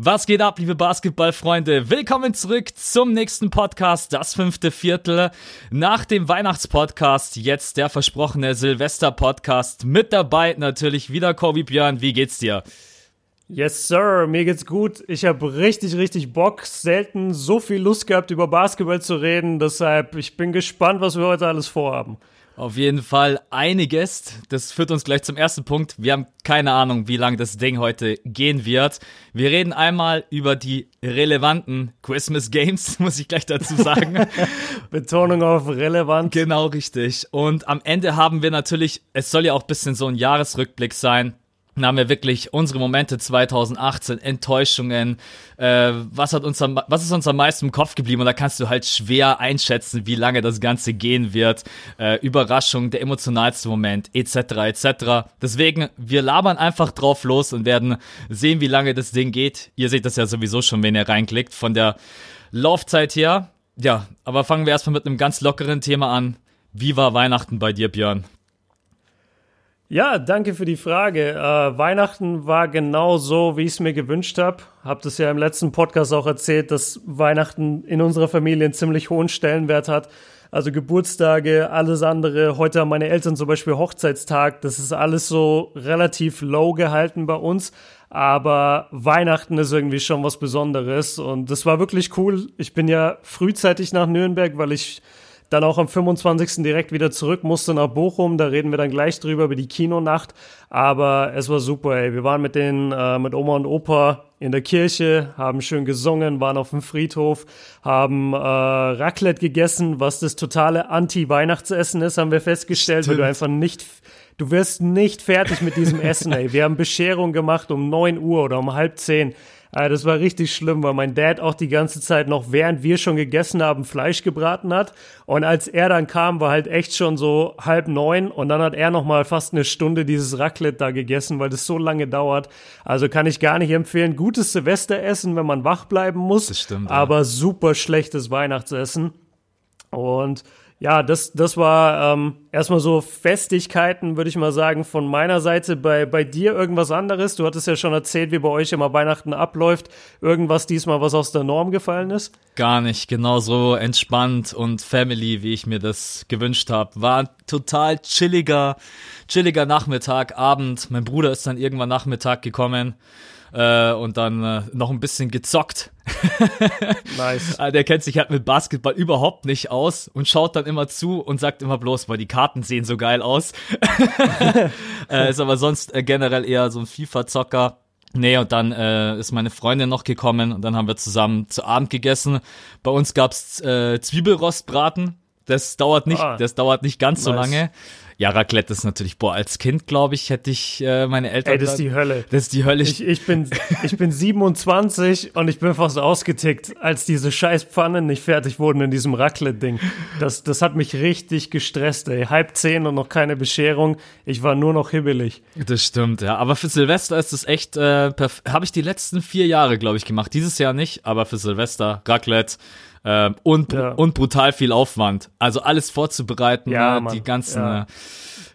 Was geht ab, liebe Basketballfreunde? Willkommen zurück zum nächsten Podcast, das fünfte Viertel. Nach dem Weihnachtspodcast jetzt der versprochene Silvester-Podcast. Mit dabei natürlich wieder Kobe Björn. Wie geht's dir? Yes, Sir, mir geht's gut. Ich habe richtig, richtig Bock. Selten so viel Lust gehabt, über Basketball zu reden. Deshalb, ich bin gespannt, was wir heute alles vorhaben. Auf jeden Fall einiges. Das führt uns gleich zum ersten Punkt. Wir haben keine Ahnung, wie lang das Ding heute gehen wird. Wir reden einmal über die relevanten Christmas Games, muss ich gleich dazu sagen. Betonung auf relevant. genau richtig. Und am Ende haben wir natürlich, es soll ja auch ein bisschen so ein Jahresrückblick sein. Haben wir wirklich unsere Momente 2018, Enttäuschungen, äh, was hat uns am, was ist uns am meisten im Kopf geblieben und da kannst du halt schwer einschätzen, wie lange das Ganze gehen wird, äh, Überraschung, der emotionalste Moment, etc. etc. Deswegen, wir labern einfach drauf los und werden sehen, wie lange das Ding geht. Ihr seht das ja sowieso schon, wenn ihr reinklickt, von der Laufzeit her. Ja, aber fangen wir erstmal mit einem ganz lockeren Thema an. Wie war Weihnachten bei dir, Björn? Ja, danke für die Frage. Äh, Weihnachten war genau so, wie ich es mir gewünscht habe. Hab das ja im letzten Podcast auch erzählt, dass Weihnachten in unserer Familie einen ziemlich hohen Stellenwert hat. Also Geburtstage, alles andere. Heute haben meine Eltern zum Beispiel Hochzeitstag. Das ist alles so relativ low gehalten bei uns. Aber Weihnachten ist irgendwie schon was Besonderes. Und das war wirklich cool. Ich bin ja frühzeitig nach Nürnberg, weil ich dann auch am 25. direkt wieder zurück musste nach Bochum. Da reden wir dann gleich drüber über die Kinonacht. Aber es war super, ey. Wir waren mit den, äh, mit Oma und Opa in der Kirche, haben schön gesungen, waren auf dem Friedhof, haben äh, Raclette gegessen, was das totale Anti-Weihnachtsessen ist, haben wir festgestellt, weil du einfach nicht, du wirst nicht fertig mit diesem Essen, ey. Wir haben Bescherung gemacht um 9 Uhr oder um halb zehn. Äh, das war richtig schlimm, weil mein Dad auch die ganze Zeit noch, während wir schon gegessen haben, Fleisch gebraten hat. Und als er dann kam, war halt echt schon so halb neun. Und dann hat er noch mal fast eine Stunde dieses Raclette da gegessen, weil das so lange dauert. Also kann ich gar nicht empfehlen. Gutes Silvesteressen, wenn man wach bleiben muss. Das stimmt, ja. Aber super schlechtes Weihnachtsessen. Und ja, das, das war ähm, erstmal so Festigkeiten, würde ich mal sagen, von meiner Seite. Bei, bei dir irgendwas anderes? Du hattest ja schon erzählt, wie bei euch immer Weihnachten abläuft. Irgendwas diesmal, was aus der Norm gefallen ist? Gar nicht, genauso entspannt und Family, wie ich mir das gewünscht habe. War ein total chilliger, chilliger Nachmittag, Abend. Mein Bruder ist dann irgendwann Nachmittag gekommen äh, und dann äh, noch ein bisschen gezockt. Nice. Ah, Der kennt sich halt mit Basketball überhaupt nicht aus und schaut dann immer zu und sagt immer bloß, boah, die Karten sehen so geil aus. äh, ist aber sonst äh, generell eher so ein FIFA-Zocker. Nee, und dann äh, ist meine Freundin noch gekommen und dann haben wir zusammen zu Abend gegessen. Bei uns gab's äh, Zwiebelrostbraten. Das dauert nicht, Ah. das dauert nicht ganz so Nice. lange. Ja, Raclette ist natürlich, boah, als Kind, glaube ich, hätte ich äh, meine Eltern. Ey, das ist die Hölle. Das ist die Hölle. Ich, ich, bin, ich bin 27 und ich bin fast ausgetickt, als diese scheiß Pfannen nicht fertig wurden in diesem Raclette-Ding. Das, das hat mich richtig gestresst, ey. Halb zehn und noch keine Bescherung. Ich war nur noch hibbelig. Das stimmt, ja. Aber für Silvester ist es echt, äh, habe ich die letzten vier Jahre, glaube ich, gemacht. Dieses Jahr nicht, aber für Silvester, Raclette ähm, und, Ja. und brutal viel Aufwand. Also alles vorzubereiten, Ja, ne, die ganzen, Ja. äh,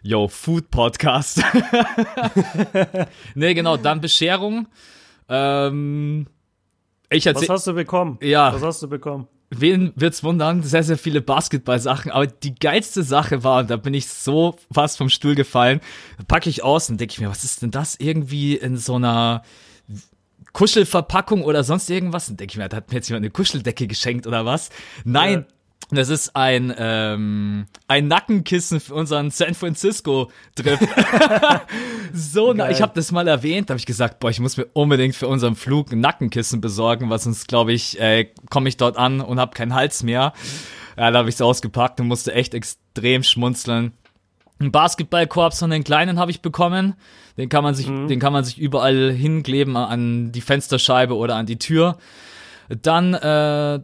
yo, Food Podcast. nee, genau, dann Bescherung. Ähm, ich Was hast du bekommen? Ja. Was hast du bekommen? wen wird's wundern? Sehr, sehr viele Basketball-Sachen. Aber die geilste Sache war, und da bin ich so fast vom Stuhl gefallen, packe ich aus und denke ich mir, was ist denn das irgendwie in so einer Kuschelverpackung oder sonst irgendwas? Und denke ich mir, da hat mir jetzt jemand eine Kuscheldecke geschenkt oder was? Nein. Das ist ein, ähm, ein Nackenkissen für unseren San Francisco-Trip. so, na, Geil. ich habe das mal erwähnt, habe ich gesagt, boah, ich muss mir unbedingt für unseren Flug ein Nackenkissen besorgen, weil sonst, glaube ich, äh, komme ich dort an und habe keinen Hals mehr. Ja, da habe ich es ausgepackt und musste echt extrem schmunzeln. Ein Basketballkorb von den Kleinen habe ich bekommen. Den kann man sich, den kann man sich überall hinkleben an die Fensterscheibe oder an die Tür. Dann äh,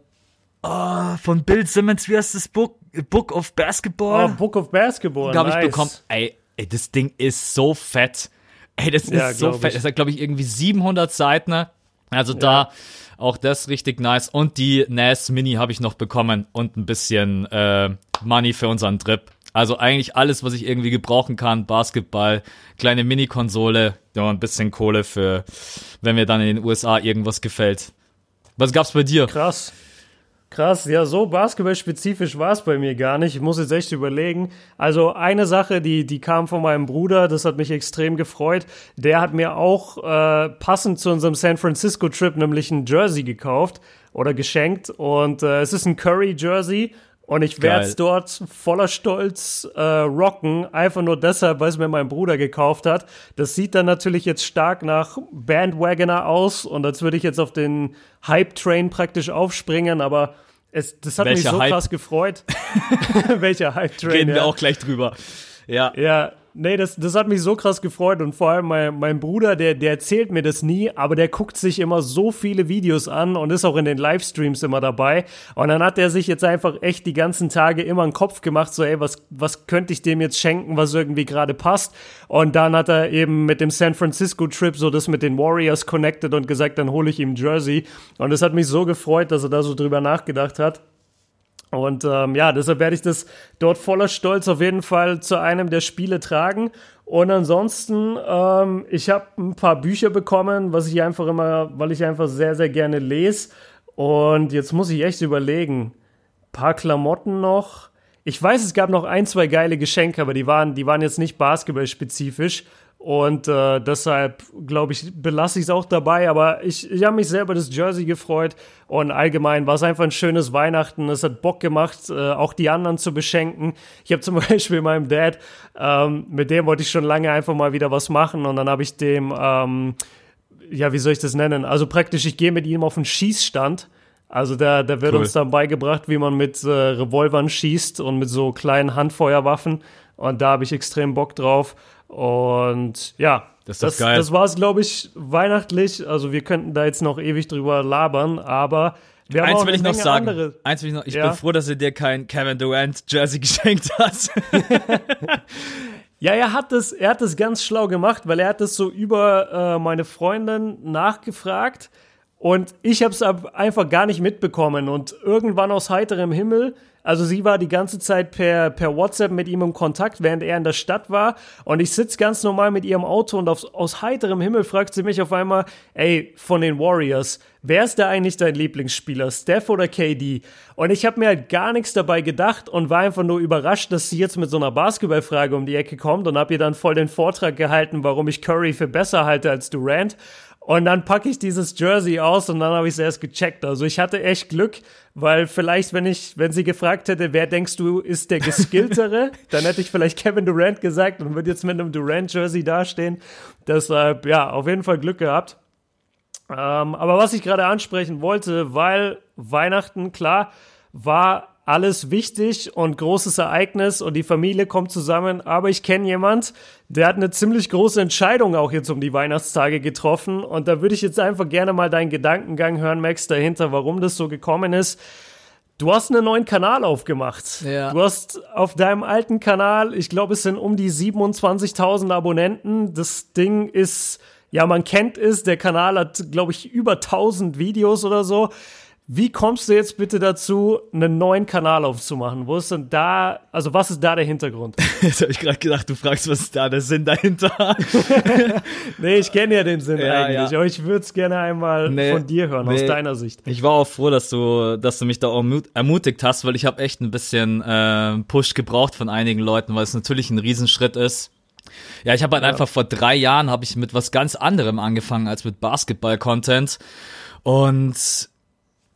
oh, von Bill Simmons, wie heißt das Book? Book of Basketball? Oh, Book of Basketball. habe nice. ich bekommen. Ey, ey, das Ding ist so fett. Ey, das Ja, ist so glaub fett. ich. Das hat, glaube ich, irgendwie 700 Seiten. ne? Also da auch das richtig nice. Und die NAS Mini habe ich noch bekommen und ein bisschen äh, Money für unseren Trip. Also eigentlich alles, was ich irgendwie gebrauchen kann. Basketball, kleine Mini-Konsole, ja, ein bisschen Kohle für, wenn mir dann in den USA irgendwas gefällt. Was gab's bei dir? Krass. Krass, ja, so basketballspezifisch war es bei mir gar nicht. Ich muss jetzt echt überlegen. Also eine Sache, die, die kam von meinem Bruder, das hat mich extrem gefreut. Der hat mir auch äh, passend zu unserem San Francisco-Trip nämlich ein Jersey gekauft oder geschenkt. Und äh, es ist ein Curry-Jersey. Und ich werde es dort voller Stolz äh, rocken, einfach nur deshalb, weil es mir mein Bruder gekauft hat. Das sieht dann natürlich jetzt stark nach Bandwagoner aus und als würde ich jetzt auf den Hype-Train praktisch aufspringen, aber es, das hat mich Welcher so Hype? krass gefreut. Welcher Hype-Train? Reden wir ja. auch gleich drüber. Ja. Ja, nee, das, das hat mich so krass gefreut und vor allem mein, mein Bruder, der, der erzählt mir das nie, aber der guckt sich immer so viele Videos an und ist auch in den Livestreams immer dabei. Und dann hat er sich jetzt einfach echt die ganzen Tage immer einen Kopf gemacht, so, ey, was, was könnte ich dem jetzt schenken, was irgendwie gerade passt. Und dann hat er eben mit dem San Francisco Trip so das mit den Warriors connected und gesagt, dann hole ich ihm Jersey. Und es hat mich so gefreut, dass er da so drüber nachgedacht hat. Und ähm, ja, deshalb werde ich das dort voller Stolz auf jeden Fall zu einem der Spiele tragen. Und ansonsten, ähm, ich habe ein paar Bücher bekommen, was ich einfach immer, weil ich einfach sehr, sehr gerne lese. Und jetzt muss ich echt überlegen. paar Klamotten noch. Ich weiß, es gab noch ein, zwei geile Geschenke, aber die waren, die waren jetzt nicht basketballspezifisch. Und äh, deshalb, glaube ich, belasse ich es auch dabei. Aber ich, ich habe mich sehr über das Jersey gefreut. Und allgemein war es einfach ein schönes Weihnachten. Es hat Bock gemacht, äh, auch die anderen zu beschenken. Ich habe zum Beispiel meinem Dad, ähm, mit dem wollte ich schon lange einfach mal wieder was machen. Und dann habe ich dem, ähm, ja, wie soll ich das nennen? Also praktisch, ich gehe mit ihm auf einen Schießstand. Also da, da wird Cool. uns dann beigebracht, wie man mit äh, Revolvern schießt und mit so kleinen Handfeuerwaffen. Und da habe ich extrem Bock drauf. Und ja, Das das, das war es, glaube ich, weihnachtlich. Also wir könnten da jetzt noch ewig drüber labern, aber wir haben Eins auch will ich noch Menge sagen. andere. Eins will ich noch. Ich Ja. bin froh, dass er dir kein Kevin Durant Jersey geschenkt hat. Ja, er hat das, er hat das ganz schlau gemacht, weil er hat das so über äh, meine Freundin nachgefragt und ich habe es einfach gar nicht mitbekommen und irgendwann aus heiterem Himmel, also sie war die ganze Zeit per, per WhatsApp mit ihm im Kontakt, während er in der Stadt war und ich sitz ganz normal mit ihrem Auto und aus, aus heiterem Himmel fragt sie mich auf einmal, ey, von den Warriors, wer ist da eigentlich dein Lieblingsspieler, Steph oder KD? Und ich habe mir halt gar nichts dabei gedacht und war einfach nur überrascht, dass sie jetzt mit so einer Basketballfrage um die Ecke kommt und habe ihr dann voll den Vortrag gehalten, warum ich Curry für besser halte als Durant. Und dann packe ich dieses Jersey aus und dann habe ich es erst gecheckt. Also ich hatte echt Glück, weil vielleicht, wenn ich, wenn sie gefragt hätte, wer denkst du ist der geskilltere, dann hätte ich vielleicht Kevin Durant gesagt und würde jetzt mit einem Durant-Jersey dastehen. Deshalb, ja, auf jeden Fall Glück gehabt. Ähm, aber was ich gerade ansprechen wollte, weil Weihnachten, klar, war alles wichtig und großes Ereignis und die Familie kommt zusammen. Aber ich kenne jemand, der hat eine ziemlich große Entscheidung auch jetzt um die Weihnachtstage getroffen. Und da würde ich jetzt einfach gerne mal deinen Gedankengang hören, Max, dahinter, warum das so gekommen ist. Du hast einen neuen Kanal aufgemacht. Ja. Du hast auf deinem alten Kanal, ich glaube, es sind um die 27.000 Abonnenten. Das Ding ist, ja, man kennt es. Der Kanal hat, glaube ich, über 1000 Videos oder so. Wie kommst du jetzt bitte dazu, einen neuen Kanal aufzumachen? Wo ist denn da, also was ist da der Hintergrund? Jetzt habe ich gerade gedacht, du fragst, was ist da der Sinn dahinter? nee, ich kenne ja den Sinn Ja, eigentlich, ja. aber ich würde es gerne einmal Nee, von dir hören, aus nee. deiner Sicht. Ich war auch froh, dass du, dass du mich da auch ermut- ermutigt hast, weil ich habe echt ein bisschen äh, Push gebraucht von einigen Leuten, weil es natürlich ein Riesenschritt ist. Ja, ich habe halt einfach vor drei Jahren habe ich mit was ganz anderem angefangen als mit Basketball-Content und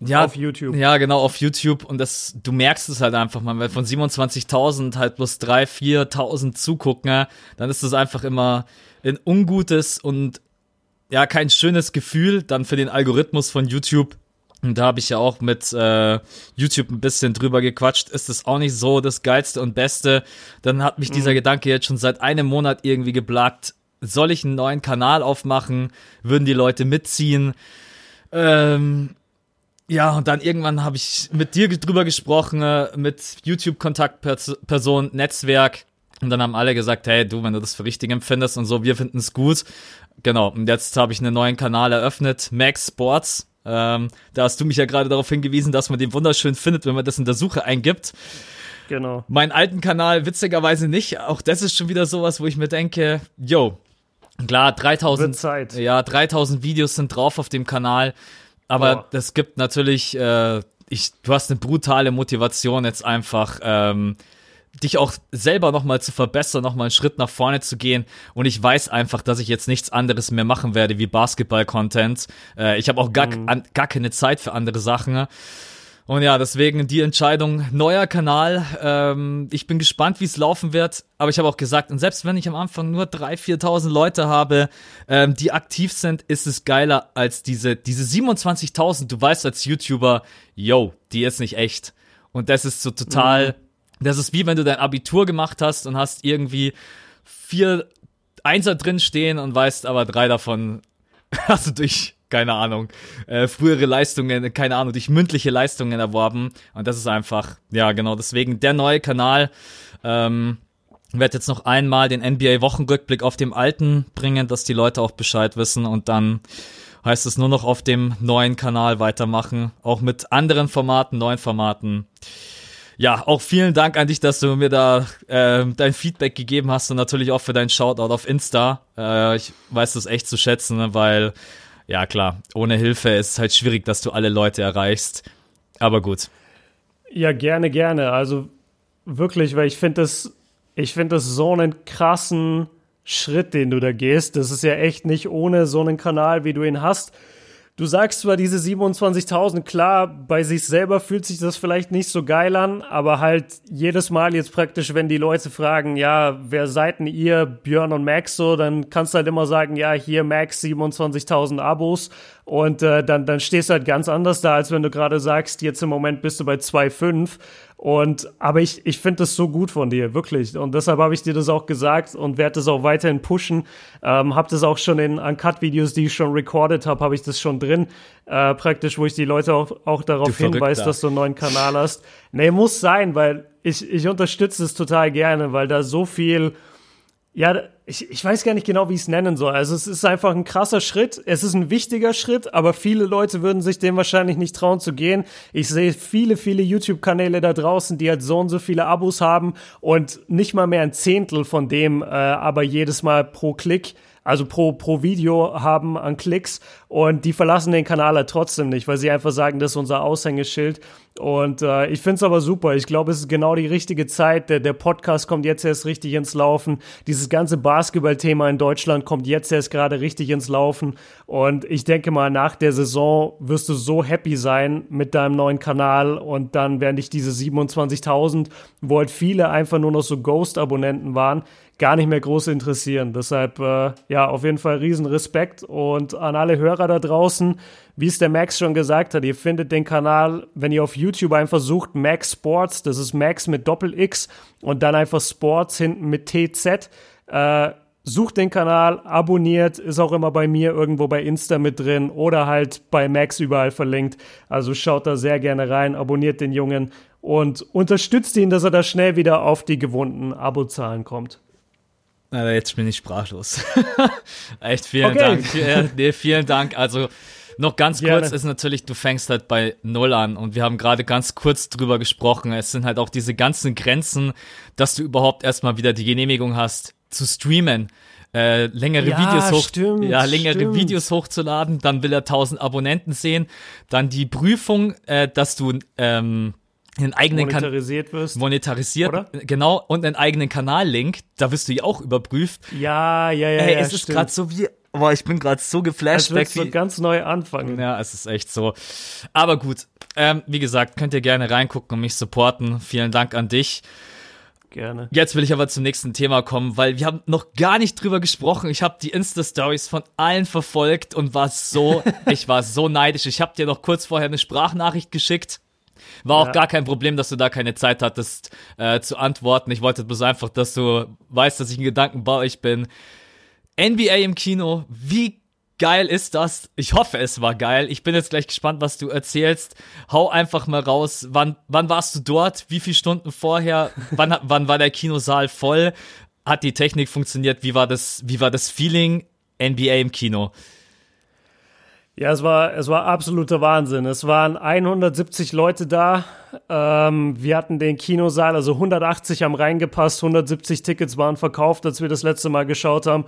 ja, Auf YouTube. Ja, genau, auf YouTube. Und das, du merkst es halt einfach mal, weil von 27.000 halt bloß 3.000, 4.000 zugucken, dann ist das einfach immer ein ungutes und ja, kein schönes Gefühl dann für den Algorithmus von YouTube. Und da habe ich ja auch mit äh, YouTube ein bisschen drüber gequatscht. Ist das auch nicht so das Geilste und Beste? Dann hat mich dieser Gedanke jetzt schon seit einem Monat irgendwie geplagt. Soll ich einen neuen Kanal aufmachen? Würden die Leute mitziehen? Ähm, ja, und dann irgendwann habe ich mit dir drüber gesprochen, äh, mit YouTube-Kontaktperson, Netzwerk. Und dann haben alle gesagt, hey, du, wenn du das für richtig empfindest und so, wir finden es gut. Genau, und jetzt habe ich einen neuen Kanal eröffnet, Max Sports. Ähm, da hast du mich ja gerade darauf hingewiesen, dass man den wunderschön findet, wenn man das in der Suche eingibt. Genau. Meinen alten Kanal witzigerweise nicht. Auch das ist schon wieder sowas, wo ich mir denke, yo, klar, 3000, Wird Zeit. ja, 3000 Videos sind drauf auf dem Kanal. Aber Boah. das gibt natürlich, äh, ich, du hast eine brutale Motivation jetzt einfach, ähm, dich auch selber nochmal zu verbessern, nochmal einen Schritt nach vorne zu gehen. Und ich weiß einfach, dass ich jetzt nichts anderes mehr machen werde wie Basketball-Content. Äh, ich habe auch gar, an, gar keine Zeit für andere Sachen. Und ja, deswegen die Entscheidung, neuer Kanal. Ähm, ich bin gespannt, wie es laufen wird. Aber ich habe auch gesagt, und selbst wenn ich am Anfang nur 3.000, 4.000 Leute habe, ähm, die aktiv sind, ist es geiler als diese, diese 27.000. Du weißt als YouTuber, yo, die ist nicht echt. Und das ist so total, das ist wie wenn du dein Abitur gemacht hast und hast irgendwie vier Einser drin stehen und weißt aber drei davon hast du durch, keine Ahnung, äh, frühere Leistungen, keine Ahnung, durch mündliche Leistungen erworben. Und das ist einfach, ja, genau, deswegen der neue Kanal. Ähm, werde jetzt noch einmal den NBA-Wochenrückblick auf dem alten bringen, dass die Leute auch Bescheid wissen und dann heißt es nur noch auf dem neuen Kanal weitermachen, auch mit anderen Formaten, neuen Formaten. Ja, auch vielen Dank an dich, dass du mir da äh, dein Feedback gegeben hast und natürlich auch für deinen Shoutout auf Insta. Äh, ich weiß das echt zu schätzen, ne, weil, ja klar, ohne Hilfe ist es halt schwierig, dass du alle Leute erreichst. Aber gut. Ja, gerne, gerne. Also wirklich, weil ich finde das, ich finde das so einen krassen Schritt, den du da gehst. Das ist ja echt nicht ohne so einen Kanal, wie du ihn hast. Du sagst zwar diese 27.000, klar, bei sich selber fühlt sich das vielleicht nicht so geil an, aber halt jedes Mal jetzt praktisch, wenn die Leute fragen, ja, wer seid denn ihr, Björn und Max so, dann kannst du halt immer sagen, ja, hier Max, 27.000 Abos und äh, dann, dann stehst du halt ganz anders da, als wenn du gerade sagst, jetzt im Moment bist du bei 2,5 und aber ich, ich finde das so gut von dir, wirklich. Und deshalb habe ich dir das auch gesagt und werde das auch weiterhin pushen. Ähm, habe das auch schon in Uncut-Videos, die ich schon recorded habe, habe ich das schon drin, äh, praktisch, wo ich die Leute auch, auch darauf hinweise, dass du einen neuen Kanal hast. Nee, muss sein, weil ich, ich unterstütze es total gerne, weil da so viel ja, ich, ich weiß gar nicht genau, wie ich es nennen soll. Also es ist einfach ein krasser Schritt. Es ist ein wichtiger Schritt, aber viele Leute würden sich dem wahrscheinlich nicht trauen zu gehen. Ich sehe viele, viele YouTube-Kanäle da draußen, die halt so und so viele Abos haben und nicht mal mehr ein Zehntel von dem, äh, aber jedes Mal pro Klick also pro, pro Video haben an Klicks und die verlassen den Kanal halt trotzdem nicht, weil sie einfach sagen, das ist unser Aushängeschild. Und äh, ich finde es aber super. Ich glaube, es ist genau die richtige Zeit. Der, der Podcast kommt jetzt erst richtig ins Laufen. Dieses ganze Basketball-Thema in Deutschland kommt jetzt erst gerade richtig ins Laufen. Und ich denke mal, nach der Saison wirst du so happy sein mit deinem neuen Kanal und dann werden dich diese 27.000, wo halt viele einfach nur noch so Ghost-Abonnenten waren, gar nicht mehr groß interessieren. Deshalb, äh, ja, auf jeden Fall riesen Respekt und an alle Hörer da draußen, wie es der Max schon gesagt hat, ihr findet den Kanal, wenn ihr auf YouTube einfach sucht, Max Sports, das ist Max mit Doppel-X und dann einfach Sports hinten mit TZ. Äh, sucht den Kanal, abonniert, ist auch immer bei mir irgendwo bei Insta mit drin oder halt bei Max überall verlinkt. Also schaut da sehr gerne rein, abonniert den Jungen und unterstützt ihn, dass er da schnell wieder auf die gewohnten Abozahlen kommt. Na, jetzt bin ich sprachlos. Echt vielen Okay. Dank. Ja, nee, vielen Dank. Also noch ganz Gerne. kurz ist natürlich, du fängst halt bei Null an und wir haben gerade ganz kurz drüber gesprochen. Es sind halt auch diese ganzen Grenzen, dass du überhaupt erstmal wieder die Genehmigung hast zu streamen. Äh, längere Ja, Videos hoch, stimmt, ja, längere stimmt. Videos hochzuladen, dann will er 1000 Abonnenten sehen, dann die Prüfung, äh, dass du ähm, einen eigenen Kanal Monetarisiert wirst. monetarisiert, Oder? genau, und einen eigenen Kanal-Link, da wirst du ja auch überprüft. Ja, ja, ja. Ey, ja, es ist stimmt. gerade so wie, boah, ich bin gerade so Als geflasht. würdest Wie, du ganz neu anfangen. ja, es ist echt so. Aber gut, ähm, wie gesagt, könnt ihr gerne reingucken und mich supporten. Vielen Dank an dich. Gerne. Jetzt will ich aber zum nächsten Thema kommen, weil wir haben noch gar nicht drüber gesprochen. Ich habe die Insta-Stories von allen verfolgt und war so, ich war so neidisch. Ich habe dir noch kurz vorher eine Sprachnachricht geschickt. War auch Ja. gar kein Problem, dass du da keine Zeit hattest äh, zu antworten. Ich wollte bloß einfach, dass du weißt, dass ich ein Gedanken bei euch bin. NBA im Kino, wie geil ist das? Ich hoffe, es war geil. Ich bin jetzt gleich gespannt, was du erzählst. Hau einfach mal raus. Wann, wann warst du dort? Wie viele Stunden vorher? Wann, wann war der Kinosaal voll? Hat die Technik funktioniert? Wie war das, wie war das Feeling NBA im Kino? Ja, es war, es war absoluter Wahnsinn. Es waren 170 Leute da. Ähm, wir hatten den Kinosaal, also 180 haben reingepasst, 170 Tickets waren verkauft, als wir das letzte Mal geschaut haben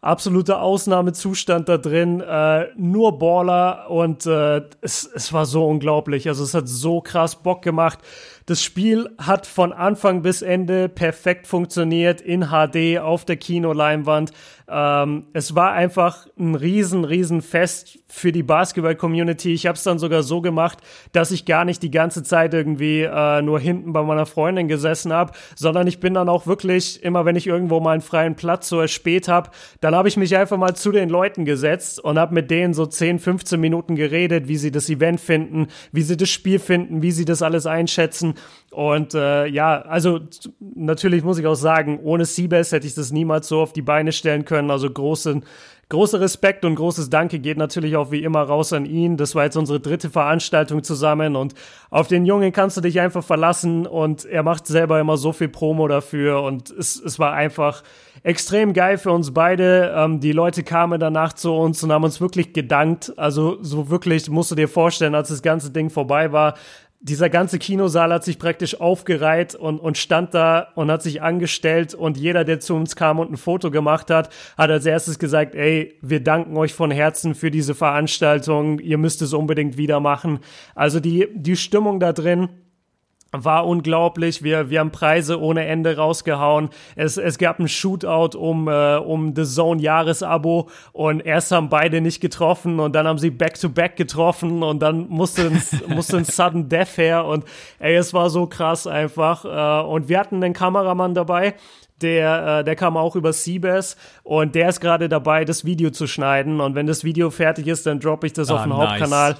absoluter Ausnahmezustand da drin, äh, nur Baller und äh, es, es war so unglaublich. Also es hat so krass Bock gemacht. Das Spiel hat von Anfang bis Ende perfekt funktioniert in HD auf der Kinoleinwand. Ähm, es war einfach ein riesen, riesen Fest für die Basketball-Community. Ich habe es dann sogar so gemacht, dass ich gar nicht die ganze Zeit irgendwie äh, nur hinten bei meiner Freundin gesessen habe, sondern ich bin dann auch wirklich, immer wenn ich irgendwo mal einen freien Platz so erspät habe, dann habe ich mich einfach mal zu den Leuten gesetzt und habe mit denen so 10, 15 Minuten geredet, wie sie das Event finden, wie sie das Spiel finden, wie sie das alles einschätzen. Und äh, ja, also natürlich muss ich auch sagen, ohne Seabass hätte ich das niemals so auf die Beine stellen können. Also großen, großer Respekt und großes Danke geht natürlich auch wie immer raus an ihn. Das war jetzt unsere dritte Veranstaltung zusammen und auf den Jungen kannst du dich einfach verlassen und er macht selber immer so viel Promo dafür und es, es war einfach extrem geil für uns beide. Ähm, die Leute kamen danach zu uns und haben uns wirklich gedankt. Also so wirklich musst du dir vorstellen, als das ganze Ding vorbei war, dieser ganze Kinosaal hat sich praktisch aufgereiht und, und stand da und hat sich angestellt und jeder, der zu uns kam und ein Foto gemacht hat, hat als erstes gesagt, ey, wir danken euch von Herzen für diese Veranstaltung, ihr müsst es unbedingt wieder machen. Also die, die Stimmung da drin, war unglaublich. Wir, wir haben Preise ohne Ende rausgehauen. Es, es gab ein Shootout um, äh, um The Zone Jahresabo und erst haben beide nicht getroffen und dann haben sie Back-to-Back -back getroffen und dann musste ein, musste ein Sudden Death her und ey, es war so krass einfach. Äh, und wir hatten einen Kameramann dabei, der, äh, der kam auch über Seabass und der ist gerade dabei, das Video zu schneiden. Und wenn das Video fertig ist, dann droppe ich das ah, auf den nice. Hauptkanal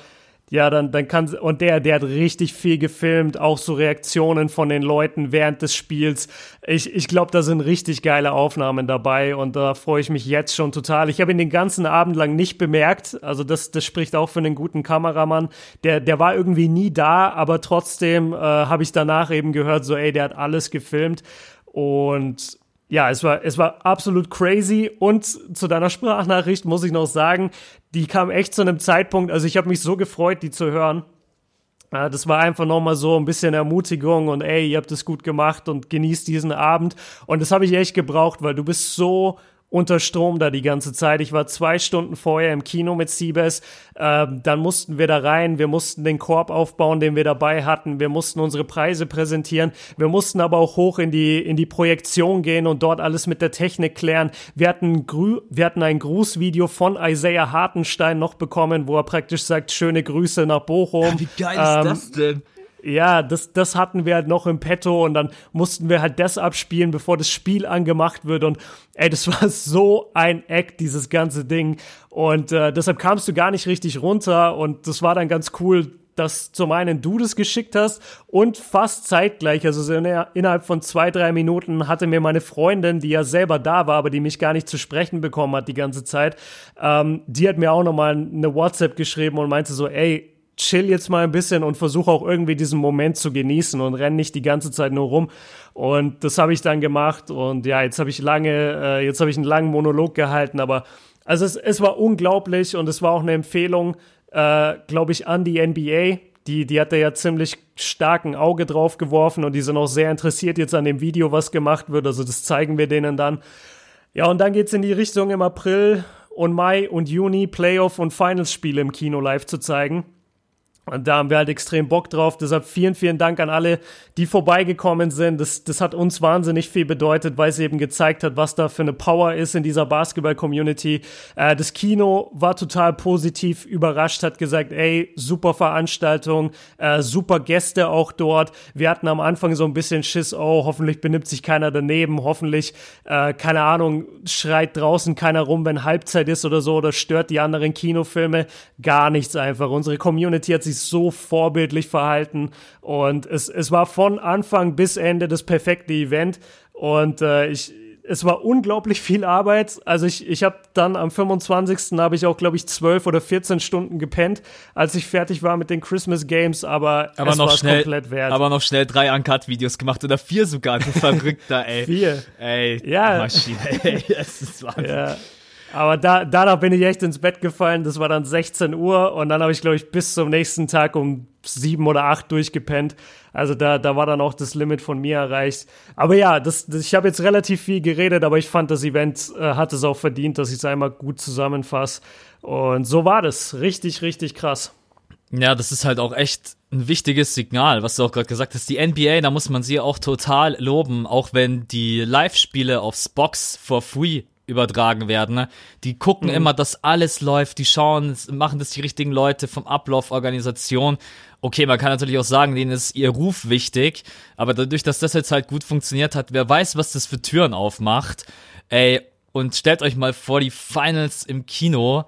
ja, dann, dann kann, und der, der hat richtig viel gefilmt, auch so Reaktionen von den Leuten während des Spiels. Ich, ich glaube, da sind richtig geile Aufnahmen dabei und da freue ich mich jetzt schon total. Ich habe ihn den ganzen Abend lang nicht bemerkt, also das, das spricht auch für einen guten Kameramann. Der, der war irgendwie nie da, aber trotzdem äh, habe ich danach eben gehört, so, ey, der hat alles gefilmt und ja, es war, es war absolut crazy. Und zu deiner Sprachnachricht muss ich noch sagen, die kam echt zu einem Zeitpunkt, also ich habe mich so gefreut, die zu hören. Das war einfach nochmal so ein bisschen Ermutigung und ey, ihr habt es gut gemacht und genießt diesen Abend. Und das habe ich echt gebraucht, weil du bist so unter Strom da die ganze Zeit. Ich war zwei Stunden vorher im Kino mit Siebes. Ähm, dann mussten wir da rein. Wir mussten den Korb aufbauen, den wir dabei hatten. Wir mussten unsere Preise präsentieren. Wir mussten aber auch hoch in die, in die Projektion gehen und dort alles mit der Technik klären. Wir hatten, Grü wir hatten ein Grußvideo von Isaiah Hartenstein noch bekommen, wo er praktisch sagt, schöne Grüße nach Bochum. Wie geil ist ähm, das denn? Ja, das, das hatten wir halt noch im Petto und dann mussten wir halt das abspielen, bevor das Spiel angemacht wird. Und ey, das war so ein Act, dieses ganze Ding. Und äh, deshalb kamst du gar nicht richtig runter. Und das war dann ganz cool, dass zum einen du das geschickt hast und fast zeitgleich, also so innerhalb von zwei, drei Minuten hatte mir meine Freundin, die ja selber da war, aber die mich gar nicht zu sprechen bekommen hat die ganze Zeit, ähm, die hat mir auch nochmal eine WhatsApp geschrieben und meinte so, ey, chill jetzt mal ein bisschen und versuche auch irgendwie diesen Moment zu genießen und renn nicht die ganze Zeit nur rum. Und das habe ich dann gemacht und ja, jetzt habe ich lange, äh, jetzt habe ich einen langen Monolog gehalten, aber also es, es war unglaublich und es war auch eine Empfehlung, äh, glaube ich, an die NBA. Die, die hat da ja ziemlich starken Auge drauf geworfen und die sind auch sehr interessiert jetzt an dem Video, was gemacht wird. Also das zeigen wir denen dann. Ja, und dann geht's in die Richtung im April und Mai und Juni Playoff- und Finals-Spiele im Kino live zu zeigen. Und da haben wir halt extrem Bock drauf. Deshalb vielen, vielen Dank an alle, die vorbeigekommen sind. Das, das hat uns wahnsinnig viel bedeutet, weil es eben gezeigt hat, was da für eine Power ist in dieser Basketball-Community. Äh, das Kino war total positiv überrascht, hat gesagt, ey, super Veranstaltung, äh, super Gäste auch dort. Wir hatten am Anfang so ein bisschen Schiss, oh, hoffentlich benimmt sich keiner daneben, hoffentlich, äh, keine Ahnung, schreit draußen keiner rum, wenn Halbzeit ist oder so, oder stört die anderen Kinofilme. Gar nichts einfach. Unsere Community hat sich so vorbildlich verhalten und es, es war von Anfang bis Ende das perfekte Event und äh, ich es war unglaublich viel Arbeit. Also ich, ich habe dann am 25. habe ich auch, glaube ich, 12 oder 14 Stunden gepennt, als ich fertig war mit den Christmas Games, aber, aber es noch war schnell, komplett wert. Aber noch schnell drei Uncut-Videos gemacht oder vier sogar, du Verrückter, ey. Vier. Ey, Ja. Maschine, ey, das ist Wahnsinn. Ja. Aber da, danach bin ich echt ins Bett gefallen. Das war dann 16 Uhr und dann habe ich, glaube ich, bis zum nächsten Tag um sieben oder acht durchgepennt. Also da, da war dann auch das Limit von mir erreicht. Aber ja, das, das, ich habe jetzt relativ viel geredet, aber ich fand, das Event äh, hat es auch verdient, dass ich es einmal gut zusammenfasse. Und so war das. Richtig, richtig krass. Ja, das ist halt auch echt ein wichtiges Signal, was du auch gerade gesagt hast. Die NBA, da muss man sie auch total loben, auch wenn die Live-Spiele aufs Box for free übertragen werden. Ne? Die gucken immer, dass alles läuft, die schauen, machen das die richtigen Leute vom Ablauf, Organisation. Okay, man kann natürlich auch sagen, denen ist ihr Ruf wichtig, aber dadurch, dass das jetzt halt gut funktioniert hat, wer weiß, was das für Türen aufmacht. Ey, und stellt euch mal vor, die Finals im Kino,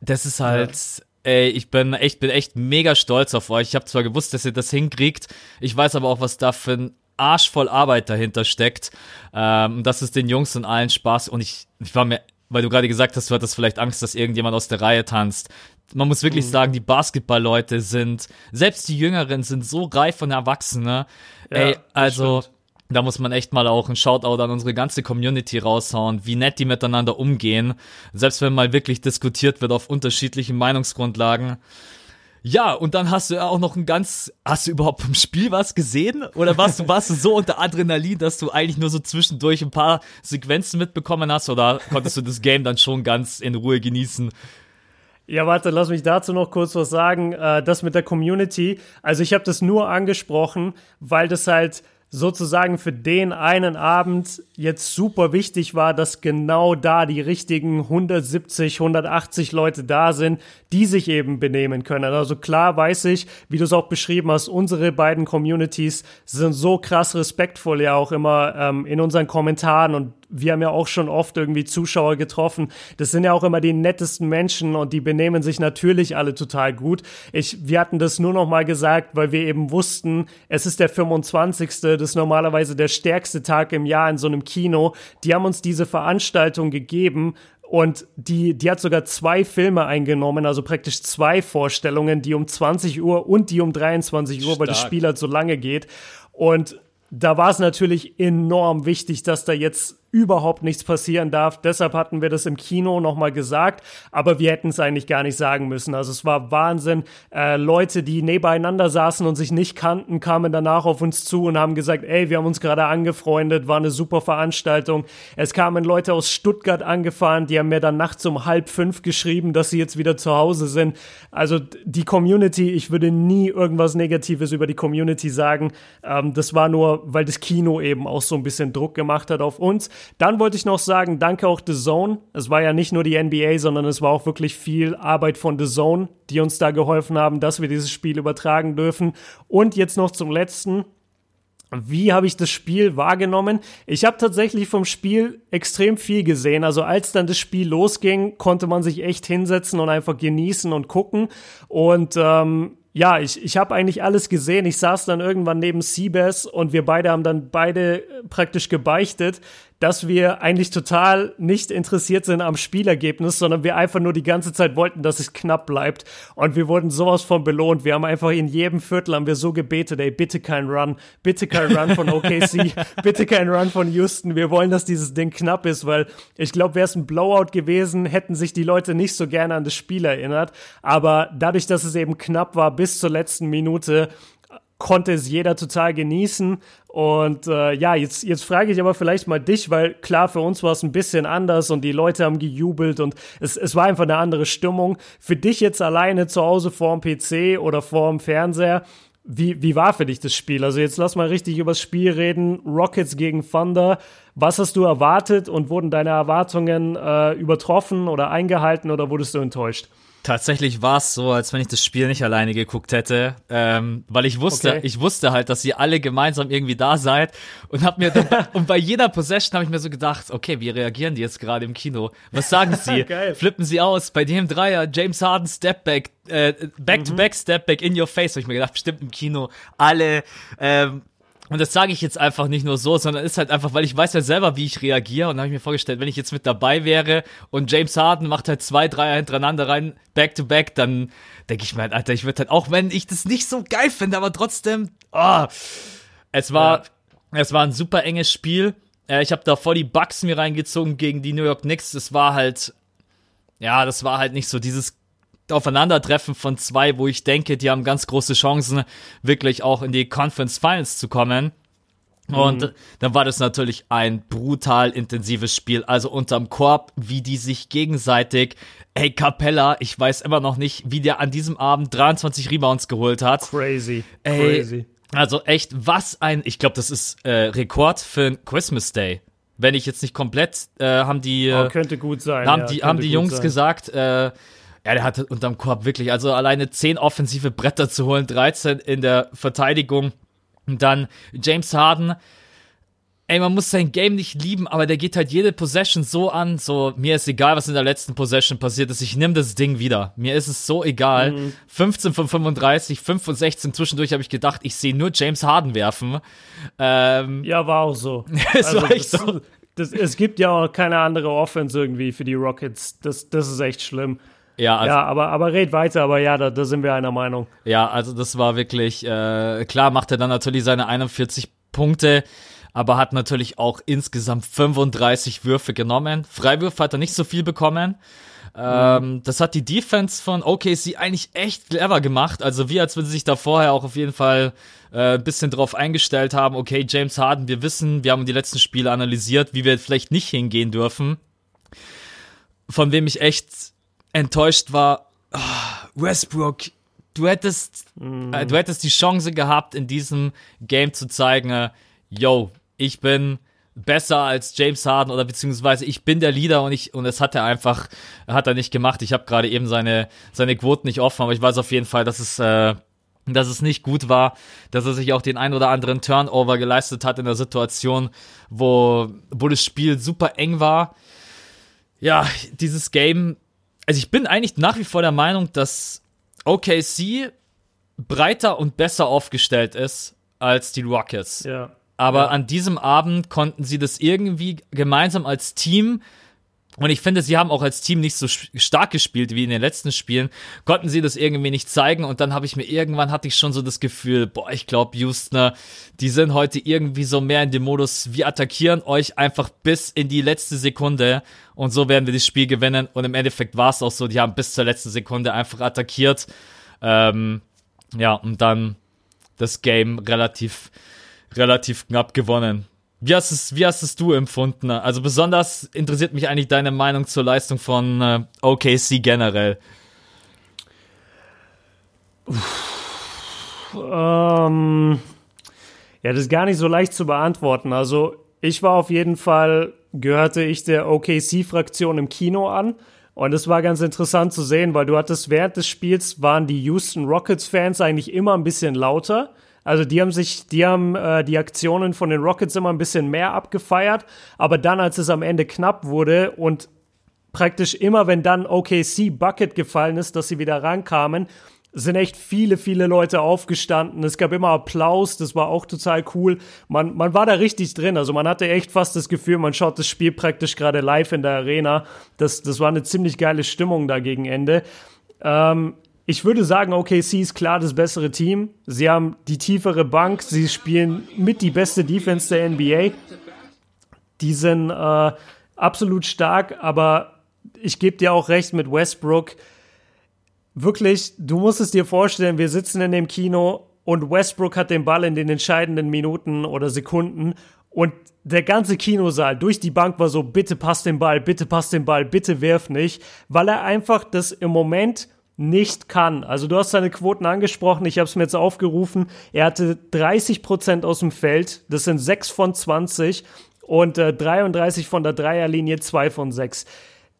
das ist halt, ey, ich bin echt, bin echt mega stolz auf euch. Ich habe zwar gewusst, dass ihr das hinkriegt, ich weiß aber auch, was da für ein Arsch voll Arbeit dahinter steckt. Ähm, dass es den Jungs und allen Spaß und ich, ich war mir, weil du gerade gesagt hast, du hattest vielleicht Angst, dass irgendjemand aus der Reihe tanzt. Man muss wirklich sagen, die Basketballleute sind, selbst die Jüngeren sind so reif und erwachsen, ne? Ey, das also, da muss man echt mal auch ein Shoutout an unsere ganze Community raushauen, wie nett die miteinander umgehen. Selbst wenn mal wirklich diskutiert wird auf unterschiedlichen Meinungsgrundlagen. Ja, und dann hast du ja auch noch ein ganz, hast du überhaupt vom Spiel was gesehen? Oder warst du, warst du so unter Adrenalin, dass du eigentlich nur so zwischendurch ein paar Sequenzen mitbekommen hast? Oder konntest du das Game dann schon ganz in Ruhe genießen? Ja, warte, lass mich dazu noch kurz was sagen. Äh, das mit der Community. Also ich habe das nur angesprochen, weil das halt sozusagen für den einen Abend jetzt super wichtig war, dass genau da die richtigen 170, 180 Leute da sind, die sich eben benehmen können. Also klar weiß ich, wie du es auch beschrieben hast, unsere beiden Communities sind so krass respektvoll ja auch immer ähm, in unseren Kommentaren und wir haben ja auch schon oft irgendwie Zuschauer getroffen. Das sind ja auch immer die nettesten Menschen und die benehmen sich natürlich alle total gut. Ich, wir hatten das nur noch mal gesagt, weil wir eben wussten, es ist der 25. Das ist normalerweise der stärkste Tag im Jahr in so einem Kino. Die haben uns diese Veranstaltung gegeben und die, die hat sogar zwei Filme eingenommen, also praktisch zwei Vorstellungen, die um 20 Uhr und die um 23 Uhr, weil das Stark. Spiel halt so lange geht. Und da war es natürlich enorm wichtig, dass da jetzt überhaupt nichts passieren darf. Deshalb hatten wir das im Kino nochmal gesagt, aber wir hätten es eigentlich gar nicht sagen müssen. Also es war Wahnsinn. Äh, Leute, die nebeneinander saßen und sich nicht kannten, kamen danach auf uns zu und haben gesagt, ey, wir haben uns gerade angefreundet, war eine super Veranstaltung. Es kamen Leute aus Stuttgart angefahren, die haben mir dann nachts um halb fünf geschrieben, dass sie jetzt wieder zu Hause sind. Also die Community, ich würde nie irgendwas Negatives über die Community sagen. Ähm, das war nur, weil das Kino eben auch so ein bisschen Druck gemacht hat auf uns. Dann wollte ich noch sagen, danke auch The Zone. Es war ja nicht nur die NBA, sondern es war auch wirklich viel Arbeit von The Zone, die uns da geholfen haben, dass wir dieses Spiel übertragen dürfen. Und jetzt noch zum letzten. Wie habe ich das Spiel wahrgenommen? Ich habe tatsächlich vom Spiel extrem viel gesehen. Also als dann das Spiel losging, konnte man sich echt hinsetzen und einfach genießen und gucken. Und ähm, ja, ich, ich habe eigentlich alles gesehen. Ich saß dann irgendwann neben Seabass und wir beide haben dann beide äh, praktisch gebeichtet, dass wir eigentlich total nicht interessiert sind am Spielergebnis, sondern wir einfach nur die ganze Zeit wollten, dass es knapp bleibt. Und wir wurden sowas von belohnt. Wir haben einfach in jedem Viertel haben wir so gebetet, ey, bitte kein Run, bitte kein Run von OKC, bitte kein Run von Houston. Wir wollen, dass dieses Ding knapp ist, weil ich glaube, wäre es ein Blowout gewesen, hätten sich die Leute nicht so gerne an das Spiel erinnert. Aber dadurch, dass es eben knapp war bis zur letzten Minute, konnte es jeder total genießen. Und äh, ja, jetzt, jetzt frage ich aber vielleicht mal dich, weil klar, für uns war es ein bisschen anders und die Leute haben gejubelt und es, es war einfach eine andere Stimmung. Für dich jetzt alleine zu Hause vorm PC oder vorm Fernseher, wie, wie war für dich das Spiel? Also jetzt lass mal richtig übers Spiel reden. Rockets gegen Thunder. Was hast du erwartet und wurden deine Erwartungen äh, übertroffen oder eingehalten oder wurdest du enttäuscht? Tatsächlich war es so, als wenn ich das Spiel nicht alleine geguckt hätte, ähm, weil ich wusste, Okay. ich wusste halt, dass ihr alle gemeinsam irgendwie da seid und hab mir dann, und bei jeder Possession habe ich mir so gedacht, okay, wie reagieren die jetzt gerade im Kino? Was sagen sie? Flippen sie aus? Bei dem Dreier, James Harden Stepback, äh, Back to Back Stepback in your face, habe ich mir gedacht, bestimmt im Kino alle ähm, und das sage ich jetzt einfach nicht nur so, sondern ist halt einfach, weil ich weiß ja selber, wie ich reagiere. Und da habe ich mir vorgestellt, wenn ich jetzt mit dabei wäre und James Harden macht halt zwei, drei hintereinander rein, back to back, dann denke ich mir halt, Alter, ich würde halt, auch wenn ich das nicht so geil finde, aber trotzdem, oh, es war, ja. es war ein super enges Spiel. Äh, ich habe da vor die Bucks mir reingezogen gegen die New York Knicks. Das war halt, ja, das war halt nicht so dieses Aufeinandertreffen von zwei, wo ich denke, die haben ganz große Chancen, wirklich auch in die Conference Finals zu kommen. Und mhm. dann war das natürlich ein brutal intensives Spiel. Also unterm Korb, wie die sich gegenseitig, ey, Capella, ich weiß immer noch nicht, wie der an diesem Abend 23 Rebounds geholt hat. Crazy. Ey, crazy. Also echt, was ein, ich glaube, das ist äh, Rekord für ein Christmas Day. Wenn ich jetzt nicht komplett, äh, haben die, oh, könnte gut sein. Haben ja, die, haben die Jungs sein. gesagt, äh, ja, der hatte unterm Korb wirklich, also alleine 10 offensive Bretter zu holen, 13 in der Verteidigung. Und dann James Harden. Ey, man muss sein Game nicht lieben, aber der geht halt jede Possession so an, so, mir ist egal, was in der letzten Possession passiert ist, ich nehme das Ding wieder. Mir ist es so egal. Mhm. 15 von 35, 5 von 16, zwischendurch habe ich gedacht, ich sehe nur James Harden werfen. Ähm, ja, war auch so. es also, war echt so. Das, es gibt ja auch keine andere Offense irgendwie für die Rockets. Das, das ist echt schlimm. Ja, also, ja aber, aber red weiter, aber ja, da, da sind wir einer Meinung. Ja, also das war wirklich, äh, klar macht er dann natürlich seine 41 Punkte, aber hat natürlich auch insgesamt 35 Würfe genommen. Freiwürfe hat er nicht so viel bekommen. Ähm, mhm. das hat die Defense von OKC eigentlich echt clever gemacht. Also wie als wenn sie sich da vorher auch auf jeden Fall äh, ein bisschen drauf eingestellt haben, okay, James Harden, wir wissen, wir haben die letzten Spiele analysiert, wie wir vielleicht nicht hingehen dürfen. Von wem ich echt enttäuscht war, oh, Westbrook, du hättest, mm. äh, du hättest die Chance gehabt, in diesem Game zu zeigen, äh, yo, ich bin besser als James Harden oder beziehungsweise ich bin der Leader und ich und das hat er einfach hat er nicht gemacht. Ich habe gerade eben seine seine Quoten nicht offen, aber ich weiß auf jeden Fall, dass es äh, dass es nicht gut war, dass er sich auch den ein oder anderen Turnover geleistet hat in der Situation, wo wo das Spiel super eng war. Ja, dieses Game also ich bin eigentlich nach wie vor der Meinung, dass OKC breiter und besser aufgestellt ist als die Rockets. Ja. Aber ja. an diesem Abend konnten sie das irgendwie gemeinsam als Team und ich finde, sie haben auch als Team nicht so stark gespielt wie in den letzten Spielen, konnten sie das irgendwie nicht zeigen und dann habe ich mir irgendwann hatte ich schon so das Gefühl, boah, ich glaube, Houston, die sind heute irgendwie so mehr in dem Modus, wir attackieren euch einfach bis in die letzte Sekunde und so werden wir das Spiel gewinnen und im Endeffekt war es auch so, die haben bis zur letzten Sekunde einfach attackiert. Ähm, ja, und dann das Game relativ relativ knapp gewonnen. Wie hast, es, wie hast es du empfunden? Also besonders interessiert mich eigentlich deine Meinung zur Leistung von äh, OKC generell. Ähm, ja, das ist gar nicht so leicht zu beantworten. Also ich war auf jeden Fall, gehörte ich der OKC-Fraktion im Kino an. Und es war ganz interessant zu sehen, weil du hattest während des Spiels waren die Houston Rockets-Fans eigentlich immer ein bisschen lauter. Also die haben sich, die haben äh, die Aktionen von den Rockets immer ein bisschen mehr abgefeiert, aber dann, als es am Ende knapp wurde und praktisch immer, wenn dann OKC Bucket gefallen ist, dass sie wieder rankamen, sind echt viele, viele Leute aufgestanden. Es gab immer Applaus, das war auch total cool. Man, man war da richtig drin. Also man hatte echt fast das Gefühl, man schaut das Spiel praktisch gerade live in der Arena. Das, das war eine ziemlich geile Stimmung da gegen Ende. Ähm, ich würde sagen, OKC ist klar das bessere Team. Sie haben die tiefere Bank, sie spielen mit die beste Defense der NBA. Die sind äh, absolut stark, aber ich gebe dir auch recht mit Westbrook. Wirklich, du musst es dir vorstellen, wir sitzen in dem Kino und Westbrook hat den Ball in den entscheidenden Minuten oder Sekunden und der ganze Kinosaal durch die Bank war so, bitte pass den Ball, bitte pass den Ball, bitte wirf nicht, weil er einfach das im Moment nicht kann. Also du hast seine Quoten angesprochen, ich habe es mir jetzt aufgerufen. Er hatte 30 Prozent aus dem Feld, das sind 6 von 20 und äh, 33 von der Dreierlinie, 2 von 6.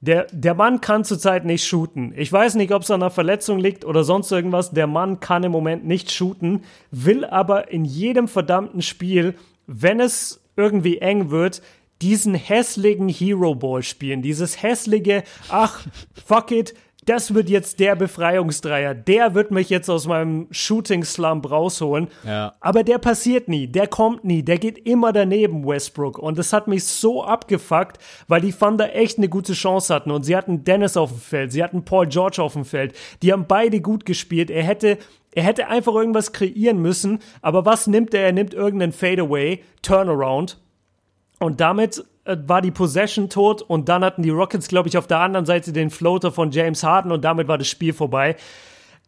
Der, der Mann kann zurzeit nicht shooten. Ich weiß nicht, ob es an einer Verletzung liegt oder sonst irgendwas. Der Mann kann im Moment nicht shooten, will aber in jedem verdammten Spiel, wenn es irgendwie eng wird, diesen hässlichen Hero Ball spielen. Dieses hässliche, ach, fuck it, das wird jetzt der Befreiungsdreier. Der wird mich jetzt aus meinem Shooting-Slump rausholen. Ja. Aber der passiert nie, der kommt nie, der geht immer daneben, Westbrook. Und das hat mich so abgefuckt, weil die Thunder echt eine gute Chance hatten. Und sie hatten Dennis auf dem Feld, sie hatten Paul George auf dem Feld. Die haben beide gut gespielt. Er hätte er hätte einfach irgendwas kreieren müssen, aber was nimmt er? Er nimmt irgendeinen Fadeaway, Turnaround. Und damit war die Possession tot und dann hatten die Rockets, glaube ich, auf der anderen Seite den Floater von James Harden und damit war das Spiel vorbei.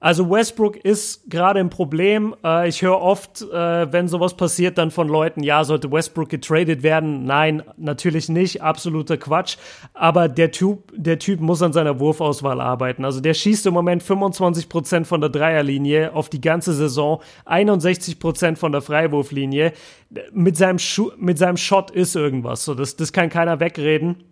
Also Westbrook ist gerade ein Problem. Äh, ich höre oft, äh, wenn sowas passiert, dann von Leuten, ja, sollte Westbrook getradet werden? Nein, natürlich nicht. Absoluter Quatsch. Aber der Typ, der Typ muss an seiner Wurfauswahl arbeiten. Also der schießt im Moment 25 Prozent von der Dreierlinie auf die ganze Saison, 61 Prozent von der Freiwurflinie. Mit seinem, Schu mit seinem Shot ist irgendwas. So, das, das kann keiner wegreden.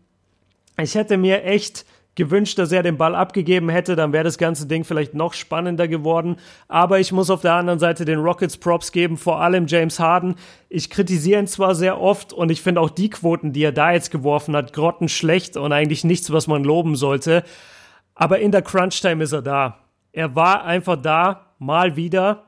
Ich hätte mir echt gewünscht, dass er den Ball abgegeben hätte, dann wäre das ganze Ding vielleicht noch spannender geworden. Aber ich muss auf der anderen Seite den Rockets Props geben, vor allem James Harden. Ich kritisiere ihn zwar sehr oft und ich finde auch die Quoten, die er da jetzt geworfen hat, grottenschlecht und eigentlich nichts, was man loben sollte. Aber in der Crunch-Time ist er da. Er war einfach da, mal wieder.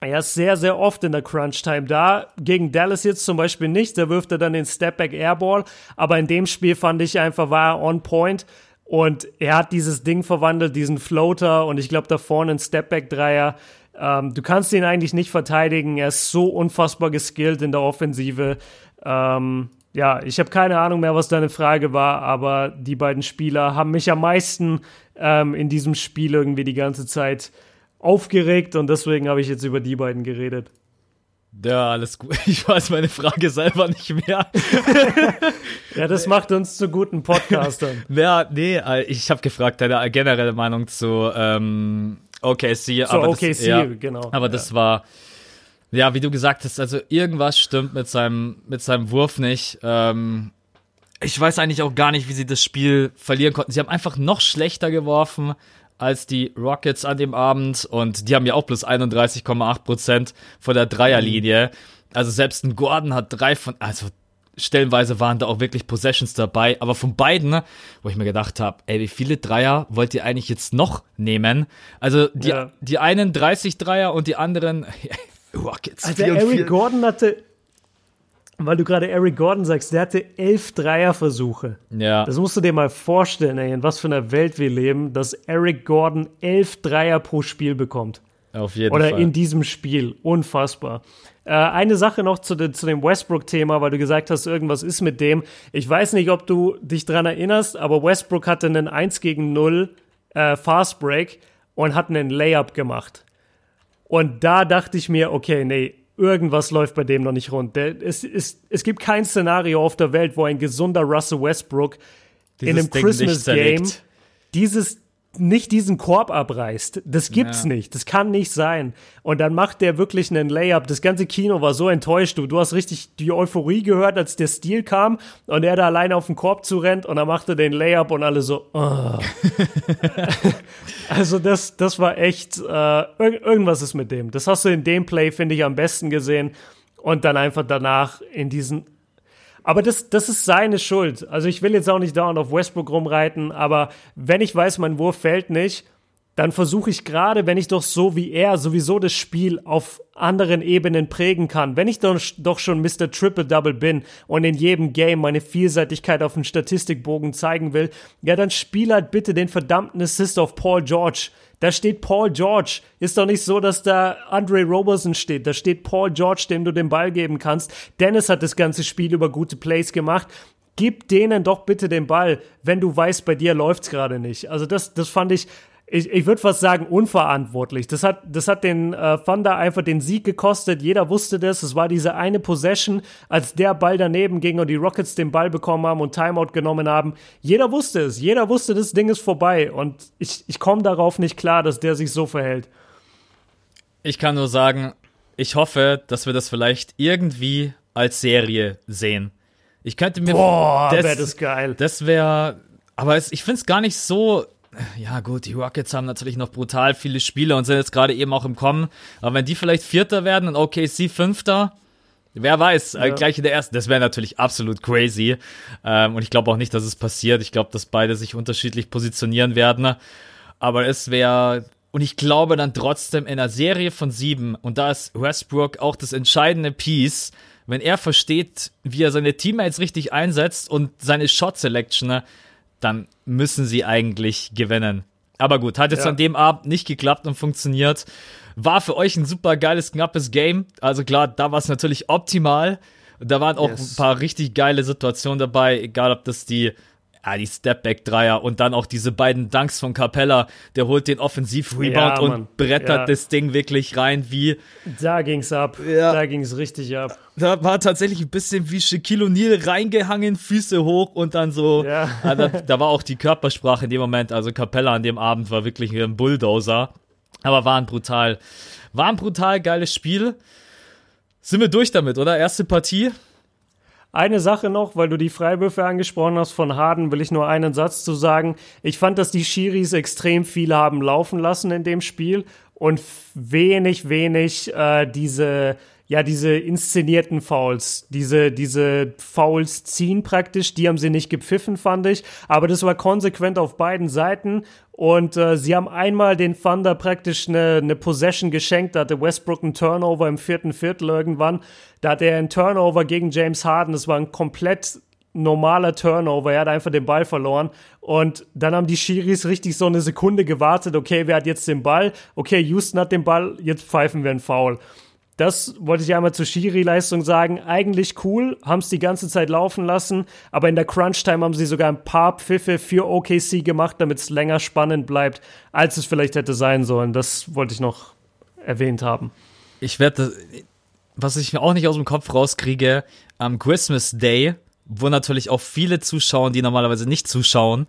Er ist sehr, sehr oft in der Crunch-Time da. Gegen Dallas jetzt zum Beispiel nicht. Da wirft er dann den Stepback Airball. Aber in dem Spiel fand ich einfach, war er on point. Und er hat dieses Ding verwandelt, diesen Floater und ich glaube da vorne ein Stepback-Dreier. Ähm, du kannst ihn eigentlich nicht verteidigen. Er ist so unfassbar geskillt in der Offensive. Ähm, ja, ich habe keine Ahnung mehr, was deine Frage war, aber die beiden Spieler haben mich am meisten ähm, in diesem Spiel irgendwie die ganze Zeit aufgeregt und deswegen habe ich jetzt über die beiden geredet. Ja, alles gut. Ich weiß meine Frage selber nicht mehr. ja, das macht uns zu guten Podcastern. ja, nee, äh, ich habe gefragt, deine generelle Meinung zu ähm, OKC. Zu aber OKC, das, ja, genau. Aber ja. das war, ja, wie du gesagt hast, also irgendwas stimmt mit seinem, mit seinem Wurf nicht. Ähm, ich weiß eigentlich auch gar nicht, wie sie das Spiel verlieren konnten. Sie haben einfach noch schlechter geworfen als die Rockets an dem Abend und die haben ja auch plus 31,8 Prozent von der Dreierlinie. Also selbst ein Gordon hat drei von, also stellenweise waren da auch wirklich Possessions dabei, aber von beiden, wo ich mir gedacht habe, ey, wie viele Dreier wollt ihr eigentlich jetzt noch nehmen? Also die, Ja. die einen 30 Dreier und die anderen Rockets. Also Eric. Gordon hatte, weil du gerade Eric Gordon sagst, der hatte elf Dreierversuche. Ja. Das musst du dir mal vorstellen, ey, in was für einer Welt wir leben, dass Eric Gordon elf Dreier pro Spiel bekommt. Auf jeden Oder Fall. in diesem Spiel. Unfassbar. Äh, eine Sache noch zu, de, zu dem Westbrook-Thema, weil du gesagt hast, irgendwas ist mit dem. Ich weiß nicht, ob du dich dran erinnerst, aber Westbrook hatte einen 1 gegen 0 äh, Fast Break und hat einen Layup gemacht. Und da dachte ich mir, okay, nee, irgendwas läuft bei dem noch nicht rund. Der, es, es, es gibt kein Szenario auf der Welt, wo ein gesunder Russell Westbrook in Dieses einem Ding nicht Christmas Game zerlegt. dieses nicht diesen Korb abreißt. Das gibt's Ja. nicht. Das kann nicht sein. Und dann macht der wirklich einen Layup. Das ganze Kino war so enttäuscht. Du, du hast richtig die Euphorie gehört, als der Stil kam und er da alleine auf den Korb zurennt und dann machte den Layup und alle so. Oh. also das, das war echt. Äh, irg irgendwas ist mit dem. Das hast du in dem Play finde ich am besten gesehen und dann einfach danach in diesen aber das, das ist seine Schuld. Also ich will jetzt auch nicht dauernd auf Westbrook rumreiten, aber wenn ich weiß, mein Wurf fällt nicht, dann versuche ich gerade, wenn ich doch so wie er sowieso das Spiel auf anderen Ebenen prägen kann, wenn ich doch, schon Mr. Triple-Double bin und in jedem Game meine Vielseitigkeit auf dem Statistikbogen zeigen will, ja, dann spiel halt bitte den verdammten Assist auf Paul George. Da steht Paul George. Ist doch nicht so, dass da Andre Roberson steht. Da steht Paul George, dem du den Ball geben kannst. Dennis hat das ganze Spiel über gute Plays gemacht. Gib denen doch bitte den Ball, wenn du weißt, bei dir läuft's gerade nicht. Also das, das fand ich, ich, ich würde fast sagen, unverantwortlich. Das hat, das hat den äh, Thunder einfach den Sieg gekostet. Jeder wusste das. Es war diese eine Possession, als der Ball daneben ging und die Rockets den Ball bekommen haben und Timeout genommen haben. Jeder wusste es. Jeder wusste, das Ding ist vorbei. Und ich, ich komme darauf nicht klar, dass der sich so verhält. Ich kann nur sagen, ich hoffe, dass wir das vielleicht irgendwie als Serie sehen. Ich könnte mir. Boah, wäre das geil. Das wäre. Aber es, ich finde es gar nicht so. Ja, gut, die Rockets haben natürlich noch brutal viele Spieler und sind jetzt gerade eben auch im Kommen. Aber wenn die vielleicht Vierter werden und OKC Fünfter, Wer weiß, äh, gleich in der ersten, das wäre natürlich absolut crazy. Ähm, und ich glaube auch nicht, dass es passiert. Ich glaube, dass beide sich unterschiedlich positionieren werden. Aber es wäre, und ich glaube dann trotzdem in einer Serie von sieben, und da ist Westbrook auch das entscheidende Piece, wenn er versteht, wie er seine Teammates richtig einsetzt und seine Shot Selection, dann müssen sie eigentlich gewinnen. Aber gut, hat jetzt Ja. an dem Abend nicht geklappt und funktioniert. War für euch ein super geiles, knappes Game. Also klar, da war es natürlich optimal. Da waren auch Yes. ein paar richtig geile Situationen dabei, egal ob das die, ja, die Stepback-Dreier und dann auch diese beiden Dunks von Capella. Der holt den Offensiv-Rebound Ja, und brettert Ja. das Ding wirklich rein wie, Da ging's ab. Ja. Da ging's richtig ab. da war tatsächlich ein bisschen wie Shaquille O'Neal reingehangen, Füße hoch und dann so. Ja. Ah, da, da war auch die Körpersprache in dem Moment, also Capella an dem Abend war wirklich ein Bulldozer. Aber war ein brutal, war ein brutal geiles Spiel. Sind wir durch damit, oder? Erste Partie? Eine Sache noch, weil du die Freiwürfe angesprochen hast von Harden, will ich nur einen Satz zu sagen. Ich fand, dass die Schiris extrem viel haben laufen lassen in dem Spiel und wenig, wenig äh, diese, ja, diese inszenierten Fouls, diese, diese Fouls ziehen praktisch, die haben sie nicht gepfiffen, fand ich. Aber das war konsequent auf beiden Seiten und äh, sie haben einmal den Thunder praktisch eine, eine Possession geschenkt. Da hatte Westbrook einen Turnover im vierten Viertel irgendwann. Da hatte er einen Turnover gegen James Harden. Das war ein komplett normaler Turnover. Er hat einfach den Ball verloren. Und dann haben die Schiris richtig so eine Sekunde gewartet. Okay, wer hat jetzt den Ball? Okay, Houston hat den Ball. Jetzt pfeifen wir einen Foul. Das wollte ich einmal zur Schiri-Leistung sagen. Eigentlich cool, haben es die ganze Zeit laufen lassen, aber in der Crunch-Time haben sie sogar ein paar Pfiffe für OKC gemacht, damit es länger spannend bleibt, als es vielleicht hätte sein sollen. Das wollte ich noch erwähnt haben. Ich werde, was ich mir auch nicht aus dem Kopf rauskriege, am Christmas Day, wo natürlich auch viele zuschauen, die normalerweise nicht zuschauen,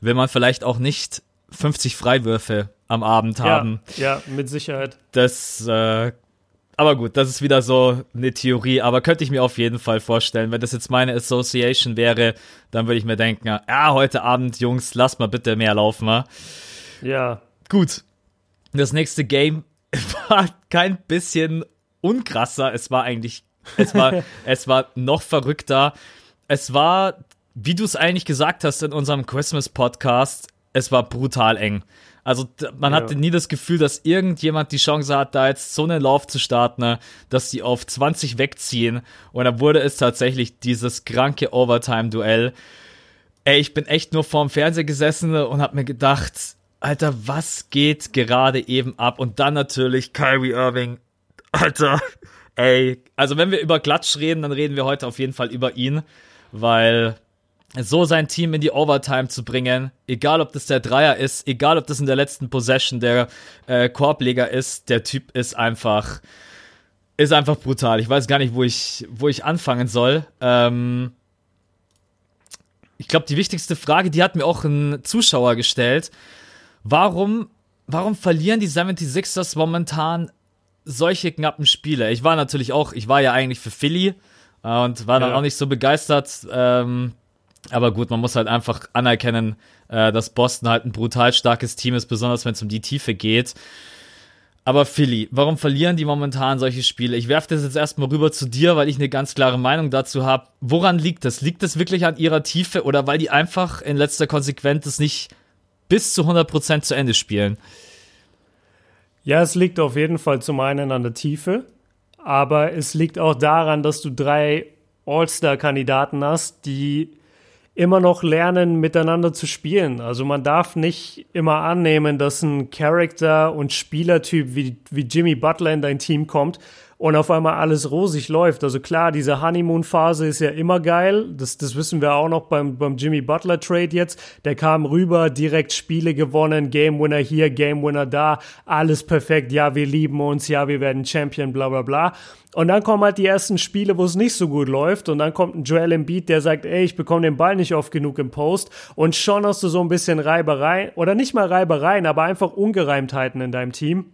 will man vielleicht auch nicht 50 Freiwürfe am Abend haben. Ja, ja, mit Sicherheit. Das, äh, aber gut, das ist wieder so eine Theorie, aber könnte ich mir auf jeden Fall vorstellen. Wenn das jetzt meine Association wäre, dann würde ich mir denken, ja, heute Abend, Jungs, lasst mal bitte mehr laufen. Ja? Ja, Gut. Das nächste Game war kein bisschen unkrasser. Es war eigentlich, es war, es war noch verrückter. Es war, wie du es eigentlich gesagt hast in unserem Christmas Podcast, es war brutal eng. Also man Ja. hatte nie das Gefühl, dass irgendjemand die Chance hat, da jetzt so einen Lauf zu starten, ne, dass die auf 20 wegziehen. Und dann wurde es tatsächlich dieses kranke Overtime-Duell. Ey, ich bin echt nur vorm Fernseher gesessen und hab mir gedacht, Alter, was geht gerade eben ab? Und dann natürlich Kyrie Irving. Alter, ey. Also wenn wir über Klatsch reden, dann reden wir heute auf jeden Fall über ihn, weil so sein Team in die Overtime zu bringen, egal ob das der Dreier ist, egal ob das in der letzten Possession der äh, Korbleger ist, der Typ ist einfach, ist einfach brutal. Ich weiß gar nicht, wo ich, wo ich anfangen soll. Ähm, ich glaube, die wichtigste Frage, die hat mir auch ein Zuschauer gestellt. Warum, warum verlieren die 76ers momentan solche knappen Spiele? Ich war natürlich auch, ich war ja eigentlich für Philly äh, und war dann Ja. auch nicht so begeistert. Ähm, aber gut, man muss halt einfach anerkennen, äh, dass Boston halt ein brutal starkes Team ist, besonders wenn es um die Tiefe geht. Aber Philly, warum verlieren die momentan solche Spiele? Ich werfe das jetzt erstmal rüber zu dir, weil ich eine ganz klare Meinung dazu habe. Woran liegt das? Liegt das wirklich an ihrer Tiefe oder weil die einfach in letzter Konsequenz es nicht bis zu 100% zu Ende spielen? Ja, es liegt auf jeden Fall zum einen an der Tiefe, aber es liegt auch daran, dass du drei All-Star-Kandidaten hast, die immer noch lernen, miteinander zu spielen. Also man darf nicht immer annehmen, dass ein Charakter und Spielertyp wie, wie Jimmy Butler in dein Team kommt und auf einmal alles rosig läuft. Also klar, diese Honeymoon-Phase ist ja immer geil. Das, das wissen wir auch noch beim, beim Jimmy Butler-Trade jetzt. Der kam rüber, direkt Spiele gewonnen, Game Winner hier, Game Winner da, alles perfekt. Ja, wir lieben uns, ja, wir werden Champion, bla bla bla. Und dann kommen halt die ersten Spiele, wo es nicht so gut läuft. Und dann kommt ein Joel Embiid, der sagt, ey, ich bekomme den Ball nicht oft genug im Post. Und schon hast du so ein bisschen Reibereien, oder nicht mal Reibereien, aber einfach Ungereimtheiten in deinem Team.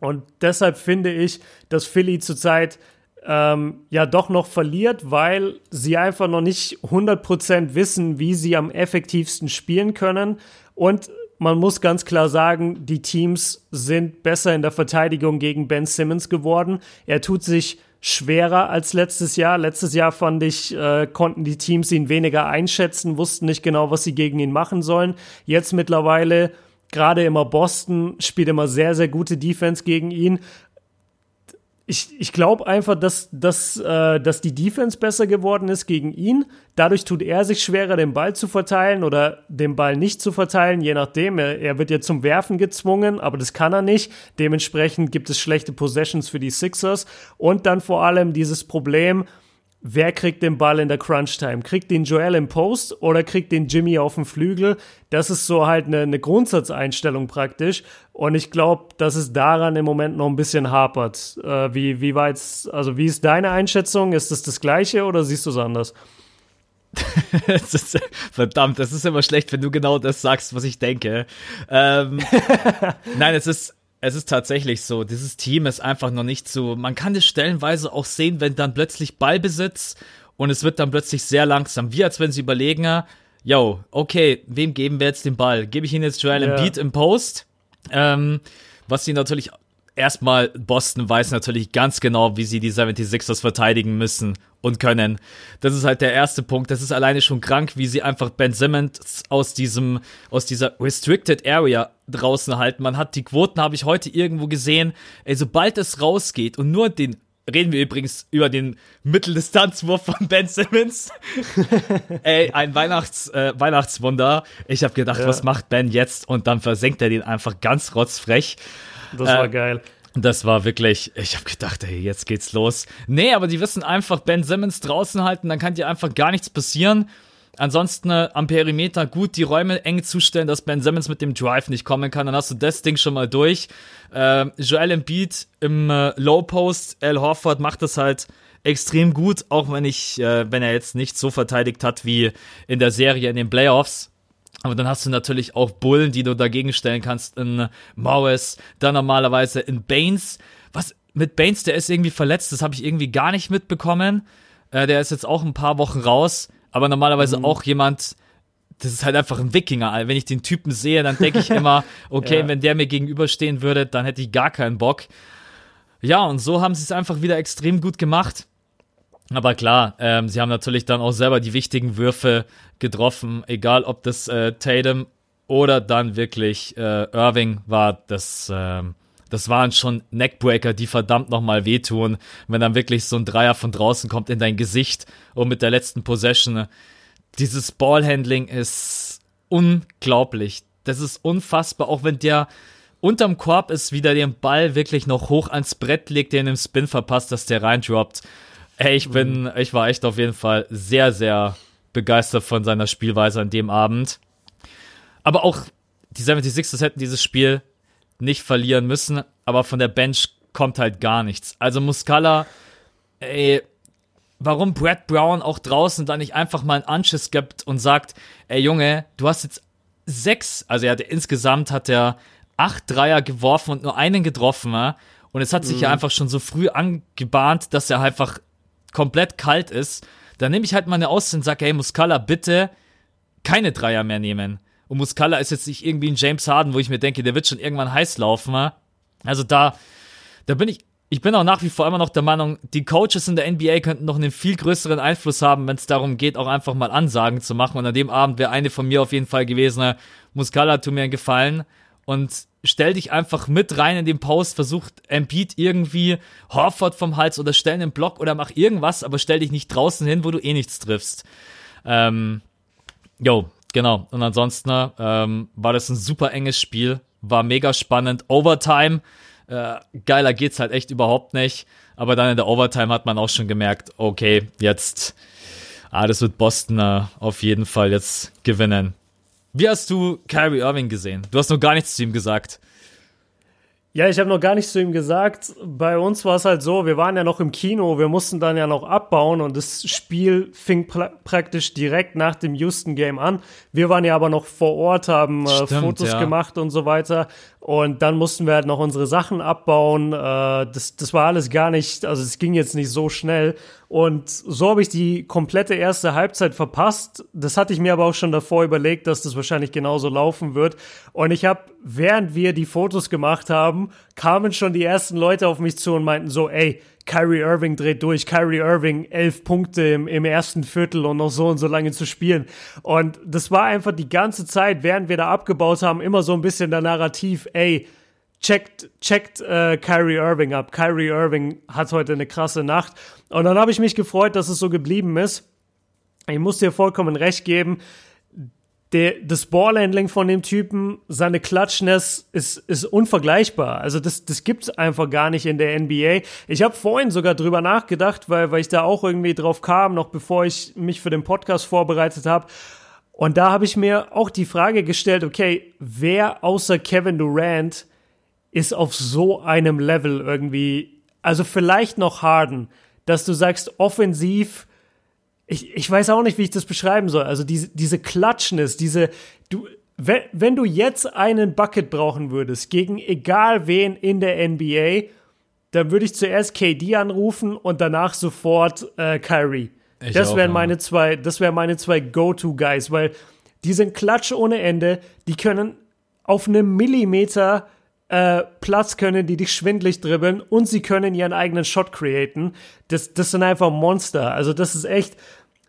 Und deshalb finde ich, dass Philly zurzeit ähm, ja doch noch verliert, weil sie einfach noch nicht 100% wissen, wie sie am effektivsten spielen können. Und man muss ganz klar sagen, die Teams sind besser in der Verteidigung gegen Ben Simmons geworden. Er tut sich schwerer als letztes Jahr. Letztes Jahr fand ich, äh, konnten die Teams ihn weniger einschätzen, wussten nicht genau, was sie gegen ihn machen sollen. Jetzt mittlerweile, gerade immer Boston, spielt immer sehr, sehr gute Defense gegen ihn ich, ich glaube einfach, dass, dass, äh, dass die Defense besser geworden ist gegen ihn. Dadurch tut er sich schwerer, den Ball zu verteilen oder den Ball nicht zu verteilen, je nachdem. Er, er wird ja zum Werfen gezwungen, aber das kann er nicht. Dementsprechend gibt es schlechte Possessions für die Sixers. Und dann vor allem dieses Problem, wer kriegt den Ball in der Crunch-Time? Kriegt den Joel im Post oder kriegt den Jimmy auf dem Flügel? Das ist so halt eine, eine Grundsatzeinstellung praktisch. Und ich glaube, dass es daran im Moment noch ein bisschen hapert. Äh, wie, wie weit, also wie ist deine Einschätzung? Ist das das Gleiche oder siehst du es anders? das ist, verdammt, das ist immer schlecht, wenn du genau das sagst, was ich denke. Ähm, nein, es ist, es ist tatsächlich so, dieses Team ist einfach noch nicht so, man kann es stellenweise auch sehen, wenn dann plötzlich Ballbesitz und es wird dann plötzlich sehr langsam, wie als wenn sie überlegen, yo, okay, wem geben wir jetzt den Ball? Gebe ich ihnen jetzt Joel yeah. Beat im Post? Ähm, was sie natürlich erstmal, Boston weiß natürlich ganz genau, wie sie die 76ers verteidigen müssen und können. Das ist halt der erste Punkt. Das ist alleine schon krank, wie sie einfach Ben Simmons aus diesem, aus dieser Restricted Area draußen halten. Man hat die Quoten, habe ich heute irgendwo gesehen. Ey, sobald es rausgeht und nur den reden wir übrigens über den Mitteldistanzwurf von Ben Simmons. Ey, ein Weihnachts, äh, Weihnachtswunder. Ich habe gedacht, ja. was macht Ben jetzt? Und dann versenkt er den einfach ganz rotzfrech. Das war äh, geil. Das war wirklich, ich habe gedacht, ey, jetzt geht's los. Nee, aber die wissen einfach, Ben Simmons draußen halten, dann kann dir einfach gar nichts passieren. Ansonsten äh, am Perimeter gut die Räume eng zustellen, dass Ben Simmons mit dem Drive nicht kommen kann. Dann hast du das Ding schon mal durch. Äh, Joel Embiid im äh, Low Post, Al Horford macht das halt extrem gut, auch wenn ich, äh, wenn er jetzt nicht so verteidigt hat wie in der Serie in den Playoffs. Aber dann hast du natürlich auch Bullen, die du dagegen stellen kannst in Morris, dann normalerweise in Baines. Was mit Baines, der ist irgendwie verletzt, das habe ich irgendwie gar nicht mitbekommen. Äh, der ist jetzt auch ein paar Wochen raus, aber normalerweise mhm. auch jemand, das ist halt einfach ein Wikinger. Wenn ich den Typen sehe, dann denke ich immer, okay, ja. wenn der mir gegenüberstehen würde, dann hätte ich gar keinen Bock. Ja, und so haben sie es einfach wieder extrem gut gemacht. Aber klar, ähm, sie haben natürlich dann auch selber die wichtigen Würfe getroffen, egal ob das äh, Tatum oder dann wirklich äh, Irving war. Das, äh, das waren schon Neckbreaker, die verdammt nochmal wehtun, wenn dann wirklich so ein Dreier von draußen kommt in dein Gesicht und mit der letzten Possession. Dieses Ballhandling ist unglaublich. Das ist unfassbar, auch wenn der unterm Korb ist, wieder den Ball wirklich noch hoch ans Brett legt, den im Spin verpasst, dass der reindroppt. Ey, ich bin, mhm. ich war echt auf jeden Fall sehr, sehr begeistert von seiner Spielweise an dem Abend. Aber auch die 76ers hätten dieses Spiel nicht verlieren müssen, aber von der Bench kommt halt gar nichts. Also Muscala, ey, warum Brad Brown auch draußen da nicht einfach mal einen Anschiss gibt und sagt, ey Junge, du hast jetzt sechs, also er hatte insgesamt hat er acht Dreier geworfen und nur einen getroffen, und es hat sich mhm. ja einfach schon so früh angebahnt, dass er einfach komplett kalt ist, dann nehme ich halt mal eine und sage, hey, Muscala, bitte keine Dreier mehr nehmen. Und Muscala ist jetzt nicht irgendwie ein James Harden, wo ich mir denke, der wird schon irgendwann heiß laufen. Also da, da bin ich, ich bin auch nach wie vor immer noch der Meinung, die Coaches in der NBA könnten noch einen viel größeren Einfluss haben, wenn es darum geht, auch einfach mal Ansagen zu machen. Und an dem Abend wäre eine von mir auf jeden Fall gewesen, Muscala, tu mir einen Gefallen und stell dich einfach mit rein in den Post, versuch Embiid irgendwie Horford vom Hals oder stell einen Block oder mach irgendwas, aber stell dich nicht draußen hin, wo du eh nichts triffst. Ähm, jo, genau. Und ansonsten ähm, war das ein super enges Spiel, war mega spannend. Overtime, äh, geiler geht's halt echt überhaupt nicht. Aber dann in der Overtime hat man auch schon gemerkt, okay, jetzt, ah, das wird Boston äh, auf jeden Fall jetzt gewinnen. Wie hast du Kyrie Irving gesehen? Du hast noch gar nichts zu ihm gesagt. Ja, ich habe noch gar nichts zu ihm gesagt. Bei uns war es halt so, wir waren ja noch im Kino, wir mussten dann ja noch abbauen und das Spiel fing pra praktisch direkt nach dem Houston Game an. Wir waren ja aber noch vor Ort, haben äh, Stimmt, Fotos ja. gemacht und so weiter. Und dann mussten wir halt noch unsere Sachen abbauen. Äh, das, das war alles gar nicht, also es ging jetzt nicht so schnell. Und so habe ich die komplette erste Halbzeit verpasst. Das hatte ich mir aber auch schon davor überlegt, dass das wahrscheinlich genauso laufen wird. Und ich habe, während wir die Fotos gemacht haben, kamen schon die ersten Leute auf mich zu und meinten so, ey, Kyrie Irving dreht durch, Kyrie Irving elf Punkte im, im ersten Viertel und noch so und so lange zu spielen. Und das war einfach die ganze Zeit, während wir da abgebaut haben, immer so ein bisschen der Narrativ, ey, checkt, checkt äh, Kyrie Irving ab. Kyrie Irving hat heute eine krasse Nacht. Und dann habe ich mich gefreut, dass es so geblieben ist. Ich muss dir vollkommen recht geben der, das Ballhandling von dem Typen, seine Klatschness ist, ist unvergleichbar. Also das, das gibt's einfach gar nicht in der NBA. Ich habe vorhin sogar drüber nachgedacht, weil, weil ich da auch irgendwie drauf kam, noch bevor ich mich für den Podcast vorbereitet habe. Und da habe ich mir auch die Frage gestellt, okay, wer außer Kevin Durant ist auf so einem Level irgendwie, also vielleicht noch Harden, dass du sagst, offensiv ich, ich weiß auch nicht, wie ich das beschreiben soll. Also diese, diese Klatschness, diese, du, wenn, wenn du jetzt einen Bucket brauchen würdest, gegen egal wen in der NBA, dann würde ich zuerst KD anrufen und danach sofort äh, Kyrie. Ich das wären meine zwei, das wären meine zwei Go-To-Guys, weil die sind Klatsch ohne Ende, die können auf einem Millimeter äh, Platz können die dich schwindlig dribbeln und sie können ihren eigenen Shot createn. Das, das sind einfach Monster. Also das ist echt,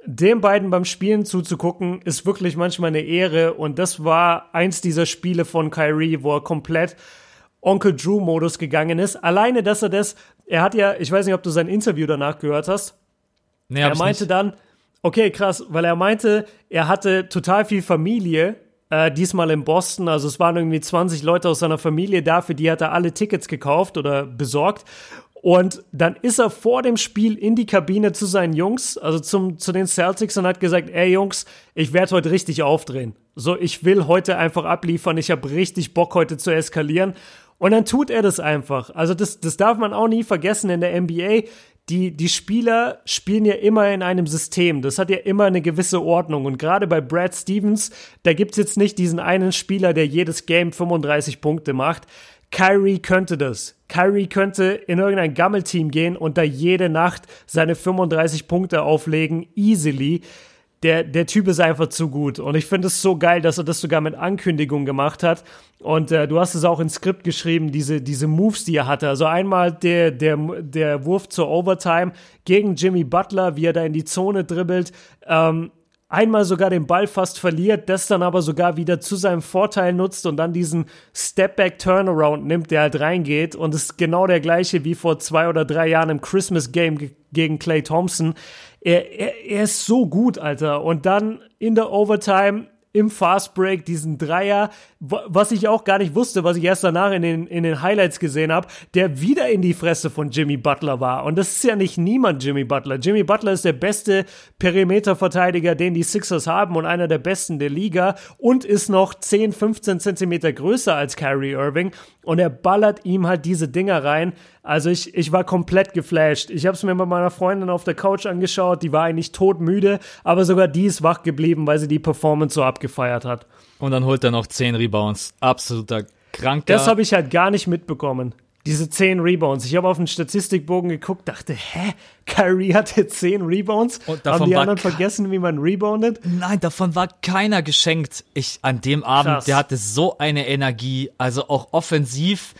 den beiden beim Spielen zuzugucken, ist wirklich manchmal eine Ehre. Und das war eins dieser Spiele von Kyrie, wo er komplett Onkel Drew-Modus gegangen ist. Alleine, dass er das, er hat ja, ich weiß nicht, ob du sein Interview danach gehört hast. Nee, er meinte nicht. dann, okay, krass, weil er meinte, er hatte total viel Familie, äh, diesmal in Boston. Also es waren irgendwie 20 Leute aus seiner Familie da, für die hat er alle Tickets gekauft oder besorgt. Und dann ist er vor dem Spiel in die Kabine zu seinen Jungs, also zum, zu den Celtics und hat gesagt, ey Jungs, ich werde heute richtig aufdrehen. So, ich will heute einfach abliefern, ich habe richtig Bock heute zu eskalieren. Und dann tut er das einfach. Also das, das darf man auch nie vergessen in der NBA. Die, die Spieler spielen ja immer in einem System. Das hat ja immer eine gewisse Ordnung. Und gerade bei Brad Stevens, da gibt's jetzt nicht diesen einen Spieler, der jedes Game 35 Punkte macht. Kyrie könnte das. Kyrie könnte in irgendein Gammelteam gehen und da jede Nacht seine 35 Punkte auflegen, easily. Der, der Typ ist einfach zu gut. Und ich finde es so geil, dass er das sogar mit Ankündigung gemacht hat. Und äh, du hast es auch ins Skript geschrieben, diese, diese Moves, die er hatte. Also einmal der, der, der Wurf zur Overtime gegen Jimmy Butler, wie er da in die Zone dribbelt. Ähm, einmal sogar den Ball fast verliert, das dann aber sogar wieder zu seinem Vorteil nutzt und dann diesen Step-Back-Turnaround nimmt, der halt reingeht. Und es ist genau der gleiche wie vor zwei oder drei Jahren im Christmas-Game gegen Clay Thompson. Er, er, er ist so gut, Alter. Und dann in der Overtime im Fast Break diesen Dreier, was ich auch gar nicht wusste, was ich erst danach in den, in den Highlights gesehen habe, der wieder in die Fresse von Jimmy Butler war. Und das ist ja nicht niemand Jimmy Butler. Jimmy Butler ist der beste Perimeterverteidiger, den die Sixers haben und einer der besten der Liga und ist noch 10, 15 Zentimeter größer als Kyrie Irving. Und er ballert ihm halt diese Dinger rein. Also ich, ich war komplett geflasht. Ich habe es mir mit meiner Freundin auf der Couch angeschaut. Die war eigentlich todmüde, aber sogar die ist wach geblieben, weil sie die Performance so abgefeiert hat. Und dann holt er noch 10 Rebounds. Absoluter kranker. Das habe ich halt gar nicht mitbekommen. Diese 10 Rebounds. Ich habe auf den Statistikbogen geguckt, dachte, hä? Kyrie hatte 10 Rebounds? Und davon Haben die anderen vergessen, wie man reboundet? Nein, davon war keiner geschenkt. Ich, an dem Abend, Krass. der hatte so eine Energie, also auch offensiv.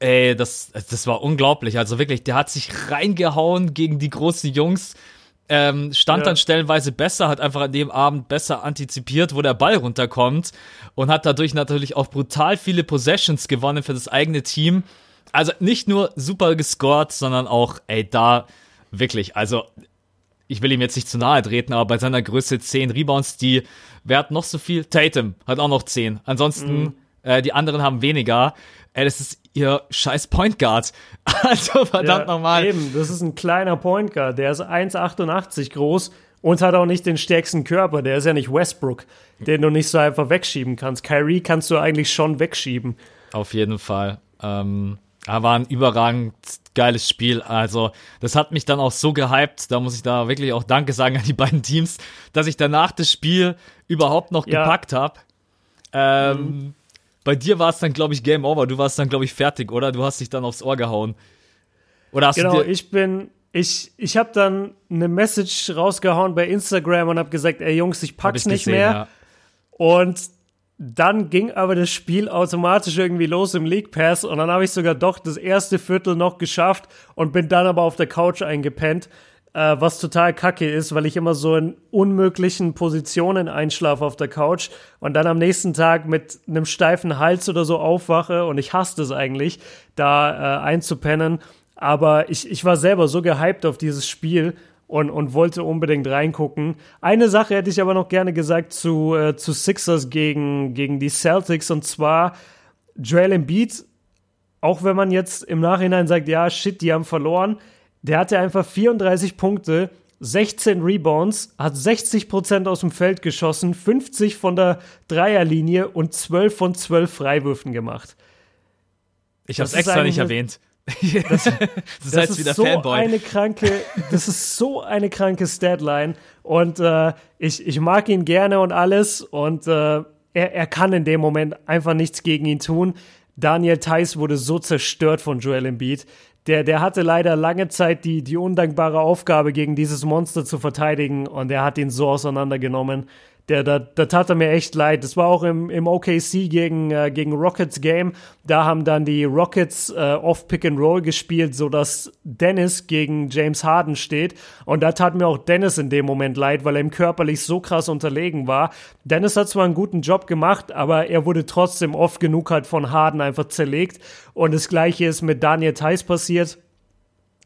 Ey, das, das war unglaublich. Also wirklich, der hat sich reingehauen gegen die großen Jungs ähm, stand ja. dann stellenweise besser, hat einfach an dem Abend besser antizipiert, wo der Ball runterkommt und hat dadurch natürlich auch brutal viele Possessions gewonnen für das eigene Team. Also nicht nur super gescored, sondern auch, ey, da wirklich, also ich will ihm jetzt nicht zu nahe treten, aber bei seiner Größe 10 Rebounds, die, wer hat noch so viel? Tatum hat auch noch 10. Ansonsten, mhm. äh, die anderen haben weniger. Ey, das ist ihr scheiß Point Guard. Also verdammt ja, nochmal. Eben, das ist ein kleiner Point Guard. Der ist 1,88 groß und hat auch nicht den stärksten Körper. Der ist ja nicht Westbrook, den du nicht so einfach wegschieben kannst. Kyrie kannst du eigentlich schon wegschieben. Auf jeden Fall. Ähm, war ein überragend geiles Spiel. Also, das hat mich dann auch so gehypt. Da muss ich da wirklich auch Danke sagen an die beiden Teams, dass ich danach das Spiel überhaupt noch ja. gepackt habe. Ähm, mhm. Bei dir war es dann, glaube ich, Game Over. Du warst dann, glaube ich, fertig, oder? Du hast dich dann aufs Ohr gehauen. Oder hast genau, du dir ich bin, ich, ich habe dann eine Message rausgehauen bei Instagram und habe gesagt, ey Jungs, ich pack's ich nicht gesehen, mehr. Ja. Und dann ging aber das Spiel automatisch irgendwie los im League Pass und dann habe ich sogar doch das erste Viertel noch geschafft und bin dann aber auf der Couch eingepennt, äh, was total kacke ist, weil ich immer so in unmöglichen Positionen einschlafe auf der Couch und dann am nächsten Tag mit einem steifen Hals oder so aufwache und ich hasse es eigentlich, da äh, einzupennen. Aber ich, ich war selber so gehypt auf dieses Spiel und, und wollte unbedingt reingucken. Eine Sache hätte ich aber noch gerne gesagt zu, äh, zu Sixers gegen, gegen die Celtics und zwar Joel Embiid, auch wenn man jetzt im Nachhinein sagt, ja, shit, die haben verloren, der hatte einfach 34 Punkte, 16 Rebounds, hat 60 Prozent aus dem Feld geschossen, 50 von der Dreierlinie und 12 von 12 Freiwürfen gemacht. Ich habe es extra nicht erwähnt. Das, das, das ist so Fanboy. eine kranke, das ist so eine kranke Statline und äh, ich, ich mag ihn gerne und alles und äh, er, er kann in dem Moment einfach nichts gegen ihn tun. Daniel Theiss wurde so zerstört von Joel Embiid. Der, der hatte leider lange Zeit die, die undankbare Aufgabe, gegen dieses Monster zu verteidigen. Und er hat ihn so auseinandergenommen der, da, da tat er mir echt leid. Das war auch im, im OKC gegen, äh, gegen Rockets Game. Da haben dann die Rockets äh, off Pick and Roll gespielt, sodass Dennis gegen James Harden steht. Und da tat mir auch Dennis in dem Moment leid, weil er ihm körperlich so krass unterlegen war. Dennis hat zwar einen guten Job gemacht, aber er wurde trotzdem oft genug halt von Harden einfach zerlegt. Und das gleiche ist mit Daniel Theiss passiert.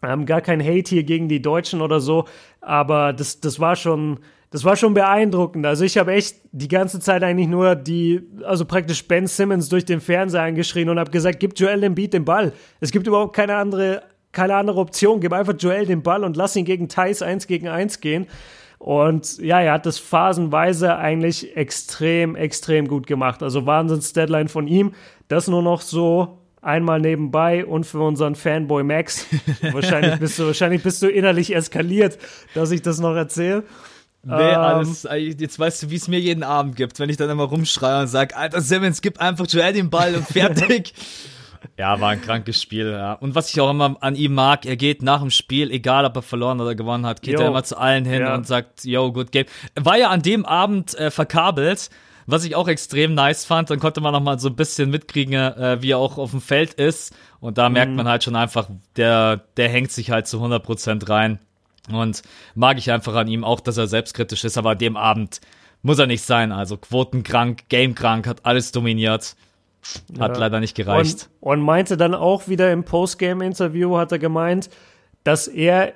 Ähm, gar kein Hate hier gegen die Deutschen oder so, aber das, das war schon das war schon beeindruckend. Also ich habe echt die ganze Zeit eigentlich nur die, also praktisch Ben Simmons durch den Fernseher angeschrien und habe gesagt, gib Joel Embiid den Ball. Es gibt überhaupt keine andere, keine andere Option. Gib einfach Joel den Ball und lass ihn gegen Thais eins gegen eins gehen. Und ja, er hat das phasenweise eigentlich extrem, extrem gut gemacht. Also Wahnsinns-Deadline von ihm. Das nur noch so einmal nebenbei und für unseren Fanboy Max. wahrscheinlich bist du, wahrscheinlich bist du innerlich eskaliert, dass ich das noch erzähle. Nee, ähm, alles, jetzt weißt du, wie es mir jeden Abend gibt, wenn ich dann immer rumschreie und sage, Alter Simmons, gib einfach Joel den Ball und fertig. ja, war ein krankes Spiel, ja. Und was ich auch immer an ihm mag, er geht nach dem Spiel, egal ob er verloren oder gewonnen hat, geht yo. er immer zu allen hin ja. und sagt, yo, good game. War ja an dem Abend äh, verkabelt, was ich auch extrem nice fand. Dann konnte man noch mal so ein bisschen mitkriegen, äh, wie er auch auf dem Feld ist. Und da merkt mhm. man halt schon einfach, der, der hängt sich halt zu 100% rein. Und mag ich einfach an ihm auch, dass er selbstkritisch ist, aber an dem Abend muss er nicht sein. Also quotenkrank, gamekrank, hat alles dominiert. Hat ja. leider nicht gereicht. Und, und meinte dann auch wieder im Postgame-Interview, hat er gemeint, dass er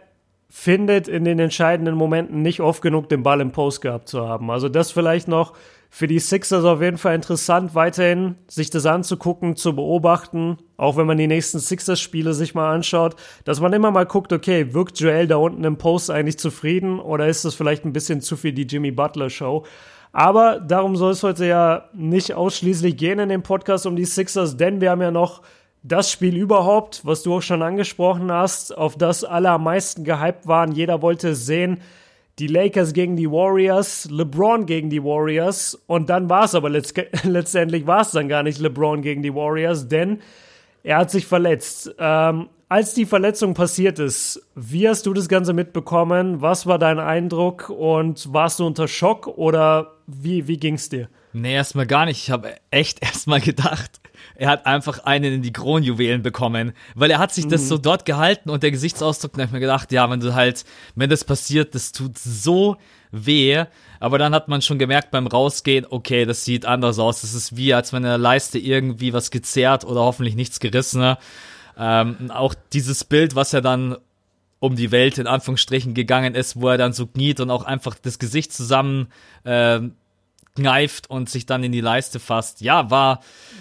findet, in den entscheidenden Momenten nicht oft genug den Ball im Post gehabt zu haben. Also das vielleicht noch für die Sixers auf jeden Fall interessant, weiterhin sich das anzugucken, zu beobachten, auch wenn man die nächsten Sixers-Spiele sich mal anschaut, dass man immer mal guckt, okay, wirkt Joel da unten im Post eigentlich zufrieden oder ist das vielleicht ein bisschen zu viel die Jimmy Butler-Show? Aber darum soll es heute ja nicht ausschließlich gehen in dem Podcast um die Sixers, denn wir haben ja noch das Spiel überhaupt, was du auch schon angesprochen hast, auf das alle am meisten gehypt waren. Jeder wollte sehen, die Lakers gegen die Warriors, LeBron gegen die Warriors und dann war es aber letzt letztendlich war es dann gar nicht LeBron gegen die Warriors, denn er hat sich verletzt. Ähm, als die Verletzung passiert ist, wie hast du das Ganze mitbekommen? Was war dein Eindruck und warst du unter Schock oder wie, wie ging's dir? Nee, erstmal gar nicht. Ich habe echt erstmal gedacht, er hat einfach einen in die Kronjuwelen bekommen, weil er hat sich mhm. das so dort gehalten und der Gesichtsausdruck, da habe ich mir gedacht, ja, wenn du halt, wenn das passiert, das tut so weh. Aber dann hat man schon gemerkt beim Rausgehen, okay, das sieht anders aus. Das ist wie, als wenn in der Leiste irgendwie was gezerrt oder hoffentlich nichts gerissen. Ähm, auch dieses Bild, was er dann um die Welt in Anführungsstrichen gegangen ist, wo er dann so kniet und auch einfach das Gesicht zusammen äh, kneift und sich dann in die Leiste fasst. Ja, war,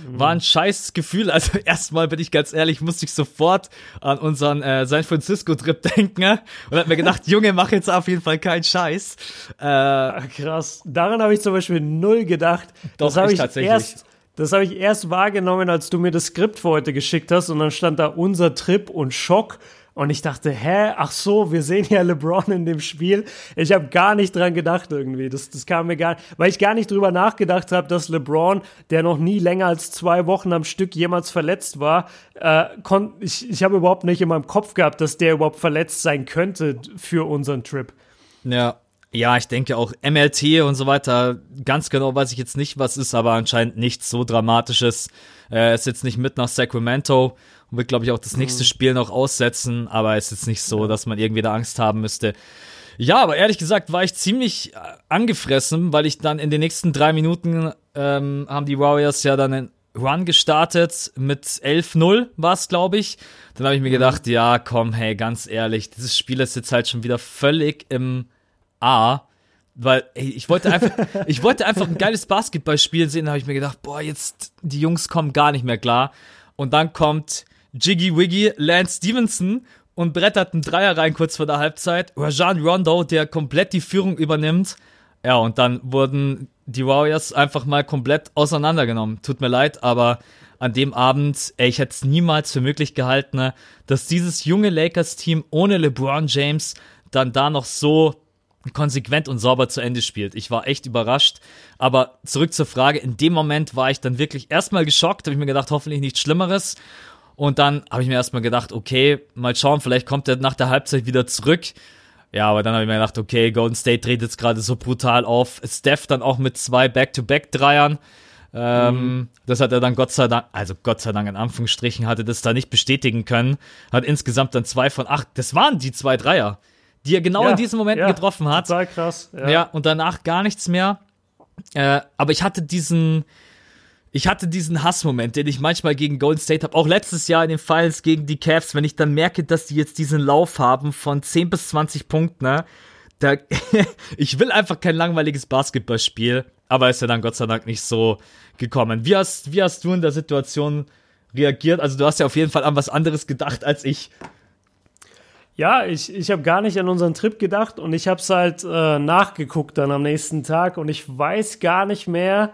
war ein scheiß Gefühl. Also erstmal bin ich ganz ehrlich, musste ich sofort an unseren äh, San Francisco-Trip denken ne? und hab mir gedacht, Junge, mach jetzt auf jeden Fall keinen Scheiß. Äh, Ach, krass. Daran habe ich zum Beispiel null gedacht. Doch, das habe ich, tatsächlich. erst. Das habe ich erst wahrgenommen, als du mir das Skript für heute geschickt hast und dann stand da unser Trip und Schock und ich dachte, hä, ach so, wir sehen ja LeBron in dem Spiel. Ich habe gar nicht dran gedacht irgendwie. Das, das kam mir gar, weil ich gar nicht drüber nachgedacht habe, dass LeBron, der noch nie länger als zwei Wochen am Stück jemals verletzt war, äh, kon ich, ich habe überhaupt nicht in meinem Kopf gehabt, dass der überhaupt verletzt sein könnte für unseren Trip. Ja, Ja, ich denke auch MLT und so weiter. Ganz genau weiß ich jetzt nicht, was ist, aber anscheinend nichts so Dramatisches. Er ist jetzt nicht mit nach Sacramento und wird, glaube ich, auch das nächste mhm. Spiel noch aussetzen, aber es ist jetzt nicht so, dass man irgendwie da Angst haben müsste. Ja, aber ehrlich gesagt war ich ziemlich äh, angefressen, weil ich dann in den nächsten drei Minuten ähm, haben die Warriors ja dann einen Run gestartet mit 11-0 war es, glaube ich. Dann habe ich mir mhm. gedacht, ja, komm, hey, ganz ehrlich, dieses Spiel ist jetzt halt schon wieder völlig im A, weil ey, ich wollte einfach, ich wollte einfach ein geiles Basketballspiel sehen. Da habe ich mir gedacht, boah, jetzt die Jungs kommen gar nicht mehr klar. Und dann kommt Jiggy Wiggy Lance Stevenson und brettert einen Dreier rein kurz vor der Halbzeit. Rajan Rondo, der komplett die Führung übernimmt. Ja, und dann wurden die Warriors einfach mal komplett auseinandergenommen. Tut mir leid, aber an dem Abend, ey, ich hätte es niemals für möglich gehalten, ne, dass dieses junge Lakers-Team ohne LeBron James dann da noch so konsequent und sauber zu Ende spielt. Ich war echt überrascht. Aber zurück zur Frage, in dem Moment war ich dann wirklich erstmal geschockt, habe ich mir gedacht, hoffentlich nichts Schlimmeres. Und dann habe ich mir erstmal gedacht, okay, mal schauen, vielleicht kommt er nach der Halbzeit wieder zurück. Ja, aber dann habe ich mir gedacht, okay, Golden State dreht jetzt gerade so brutal auf. Steph dann auch mit zwei Back-to-Back-Dreiern. Ähm, mhm. Das hat er dann Gott sei Dank, also Gott sei Dank in Anführungsstrichen, hatte das da nicht bestätigen können. Hat insgesamt dann zwei von acht, das waren die zwei Dreier die er genau ja, in diesem Moment ja, getroffen hat. Total krass. Ja. ja, und danach gar nichts mehr. Äh, aber ich hatte diesen, ich hatte diesen Hassmoment, den ich manchmal gegen Golden State habe, auch letztes Jahr in den Finals gegen die Cavs, wenn ich dann merke, dass die jetzt diesen Lauf haben von 10 bis 20 Punkten, ne? Da, ich will einfach kein langweiliges Basketballspiel, aber ist ja dann Gott sei Dank nicht so gekommen. Wie hast, wie hast du in der Situation reagiert? Also du hast ja auf jeden Fall an was anderes gedacht als ich. Ja, ich, ich habe gar nicht an unseren Trip gedacht und ich habe es halt äh, nachgeguckt dann am nächsten Tag und ich weiß gar nicht mehr,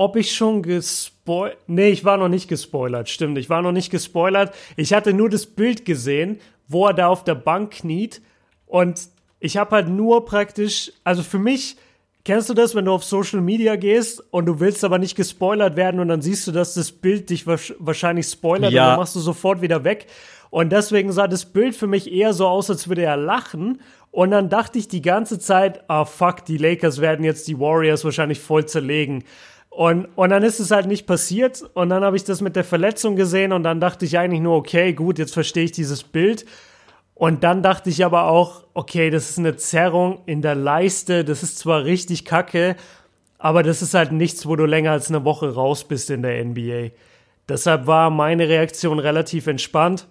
ob ich schon gespoilert. Nee, ich war noch nicht gespoilert, stimmt. Ich war noch nicht gespoilert. Ich hatte nur das Bild gesehen, wo er da auf der Bank kniet und ich habe halt nur praktisch, also für mich, kennst du das, wenn du auf Social Media gehst und du willst aber nicht gespoilert werden und dann siehst du, dass das Bild dich wahrscheinlich spoilert ja. und dann machst du sofort wieder weg. Und deswegen sah das Bild für mich eher so aus, als würde er lachen. Und dann dachte ich die ganze Zeit, ah fuck, die Lakers werden jetzt die Warriors wahrscheinlich voll zerlegen. Und, und dann ist es halt nicht passiert. Und dann habe ich das mit der Verletzung gesehen und dann dachte ich eigentlich nur, okay, gut, jetzt verstehe ich dieses Bild. Und dann dachte ich aber auch, okay, das ist eine Zerrung in der Leiste. Das ist zwar richtig kacke, aber das ist halt nichts, wo du länger als eine Woche raus bist in der NBA. Deshalb war meine Reaktion relativ entspannt.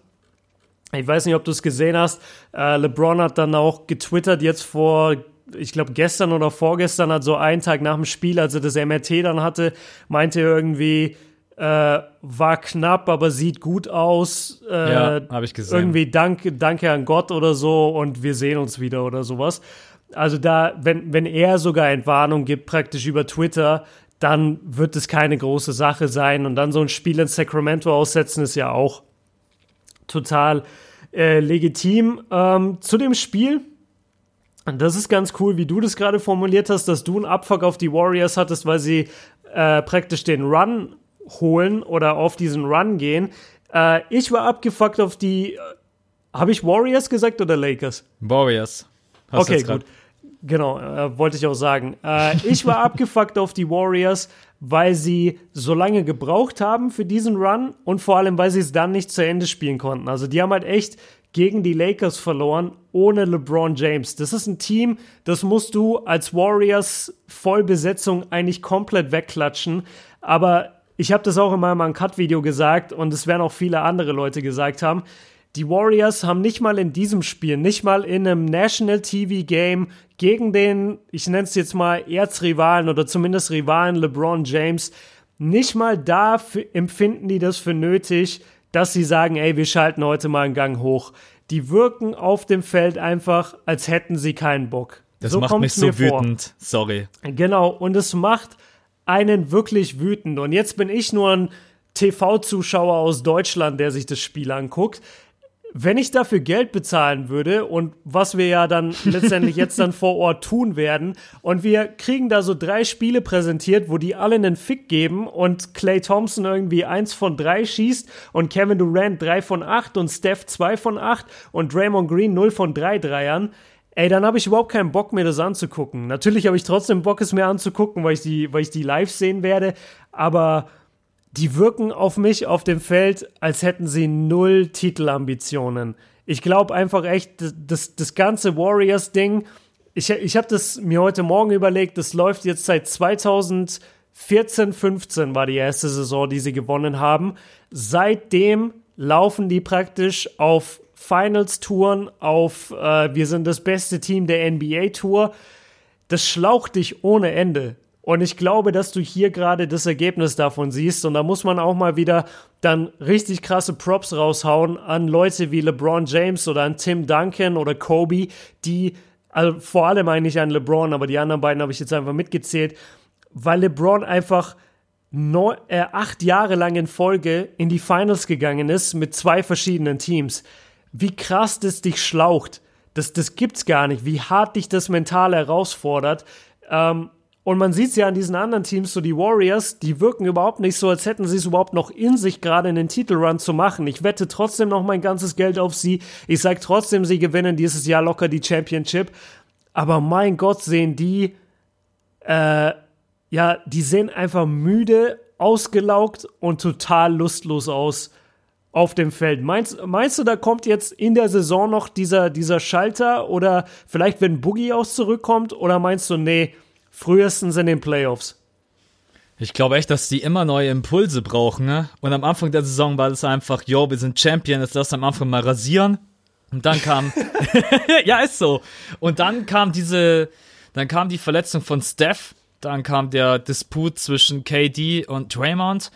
Ich weiß nicht, ob du es gesehen hast. Äh, LeBron hat dann auch getwittert jetzt vor, ich glaube gestern oder vorgestern, hat so einen Tag nach dem Spiel, als er das MRT dann hatte, meinte er irgendwie, äh, war knapp, aber sieht gut aus. Äh, ja, habe ich gesehen. Irgendwie danke, danke an Gott oder so und wir sehen uns wieder oder sowas. Also da, wenn, wenn er sogar Entwarnung gibt, praktisch über Twitter, dann wird es keine große Sache sein. Und dann so ein Spiel in Sacramento aussetzen, ist ja auch total äh, legitim. Ähm, zu dem Spiel, das ist ganz cool, wie du das gerade formuliert hast, dass du einen Abfuck auf die Warriors hattest, weil sie äh, praktisch den Run holen oder auf diesen Run gehen. Äh, ich war abgefuckt auf die. Äh, Habe ich Warriors gesagt oder Lakers? Warriors. Hast okay, gut. Genau, äh, wollte ich auch sagen. Äh, ich war abgefuckt auf die Warriors, weil sie so lange gebraucht haben für diesen Run und vor allem, weil sie es dann nicht zu Ende spielen konnten. Also die haben halt echt gegen die Lakers verloren ohne LeBron James. Das ist ein Team, das musst du als Warriors Vollbesetzung eigentlich komplett wegklatschen. Aber ich habe das auch in meinem Uncut-Video gesagt und es werden auch viele andere Leute gesagt haben. Die Warriors haben nicht mal in diesem Spiel, nicht mal in einem National TV Game gegen den, ich nenne es jetzt mal Erzrivalen oder zumindest Rivalen LeBron James, nicht mal da empfinden die das für nötig, dass sie sagen, ey, wir schalten heute mal einen Gang hoch. Die wirken auf dem Feld einfach, als hätten sie keinen Bock. Das so macht mich so wütend. Vor. Sorry. Genau. Und es macht einen wirklich wütend. Und jetzt bin ich nur ein TV-Zuschauer aus Deutschland, der sich das Spiel anguckt wenn ich dafür Geld bezahlen würde und was wir ja dann letztendlich jetzt dann vor Ort tun werden und wir kriegen da so drei Spiele präsentiert, wo die alle einen Fick geben und Clay Thompson irgendwie eins von drei schießt und Kevin Durant drei von acht und Steph zwei von acht und Draymond Green null von drei Dreiern. ey, dann habe ich überhaupt keinen Bock mir das anzugucken. Natürlich habe ich trotzdem Bock, es mir anzugucken, weil ich die, weil ich die live sehen werde, aber die wirken auf mich auf dem Feld, als hätten sie null Titelambitionen. Ich glaube einfach echt, das, das ganze Warriors-Ding, ich, ich habe das mir heute Morgen überlegt, das läuft jetzt seit 2014, 15 war die erste Saison, die sie gewonnen haben. Seitdem laufen die praktisch auf Finals-Touren, auf äh, wir sind das beste Team der NBA-Tour. Das schlaucht dich ohne Ende. Und ich glaube, dass du hier gerade das Ergebnis davon siehst. Und da muss man auch mal wieder dann richtig krasse Props raushauen an Leute wie LeBron James oder an Tim Duncan oder Kobe, die, also vor allem eigentlich an LeBron, aber die anderen beiden habe ich jetzt einfach mitgezählt, weil LeBron einfach neun, äh, acht Jahre lang in Folge in die Finals gegangen ist mit zwei verschiedenen Teams. Wie krass das dich schlaucht. Das, das gibt's gar nicht, wie hart dich das mental herausfordert. Ähm, und man sieht es ja an diesen anderen Teams, so die Warriors, die wirken überhaupt nicht so, als hätten sie es überhaupt noch in sich, gerade einen Titelrun zu machen. Ich wette trotzdem noch mein ganzes Geld auf sie. Ich sage trotzdem, sie gewinnen dieses Jahr locker die Championship. Aber mein Gott, sehen die, äh, ja, die sehen einfach müde, ausgelaugt und total lustlos aus auf dem Feld. Meinst, meinst du, da kommt jetzt in der Saison noch dieser, dieser Schalter oder vielleicht, wenn Boogie aus zurückkommt? Oder meinst du, nee, frühestens in den Playoffs? Ich glaube echt, dass die immer neue Impulse brauchen. Ne? Und am Anfang der Saison war das einfach, yo, wir sind Champion, jetzt lass am Anfang mal rasieren. Und dann kam, ja, ist so. Und dann kam diese, dann kam die Verletzung von Steph, dann kam der Disput zwischen KD und Draymond.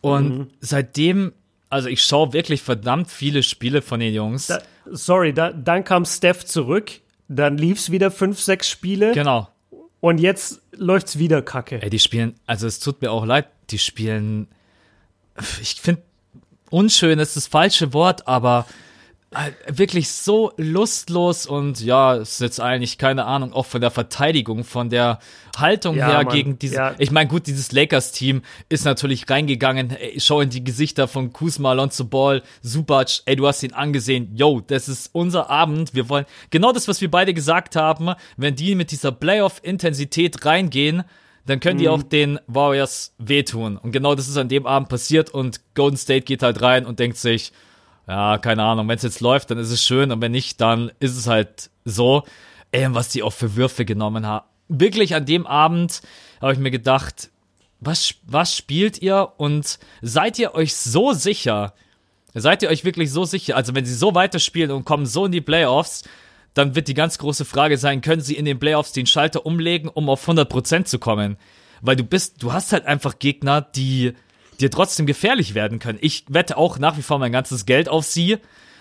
Und mhm. seitdem also ich schaue wirklich verdammt viele Spiele von den Jungs. Da, sorry, da, dann kam Steph zurück, dann lief es wieder fünf, sechs Spiele. Genau. Und jetzt läuft's wieder kacke. Ey, die spielen, also es tut mir auch leid, die spielen, ich finde, unschön ist das falsche Wort, aber wirklich so lustlos und ja, ist jetzt eigentlich keine Ahnung, auch von der Verteidigung, von der Haltung ja, her Mann, gegen diese. Ja. Ich meine, gut, dieses Lakers-Team ist natürlich reingegangen. Ey, schau in die Gesichter von Kuzma, Alonso Ball, Subac. Ey, du hast ihn angesehen. Yo, das ist unser Abend. Wir wollen genau das, was wir beide gesagt haben. Wenn die mit dieser Playoff-Intensität reingehen, dann können die mhm. auch den Warriors wehtun. Und genau das ist an dem Abend passiert und Golden State geht halt rein und denkt sich, ja, keine Ahnung, wenn es jetzt läuft, dann ist es schön und wenn nicht, dann ist es halt so. Ey, was die auch für Würfe genommen haben. Wirklich an dem Abend habe ich mir gedacht, was, was spielt ihr und seid ihr euch so sicher? Seid ihr euch wirklich so sicher? Also wenn sie so weiterspielen und kommen so in die Playoffs, dann wird die ganz große Frage sein, können sie in den Playoffs den Schalter umlegen, um auf 100% zu kommen? Weil du bist, du hast halt einfach Gegner, die dir trotzdem gefährlich werden können. Ich wette auch nach wie vor mein ganzes Geld auf sie,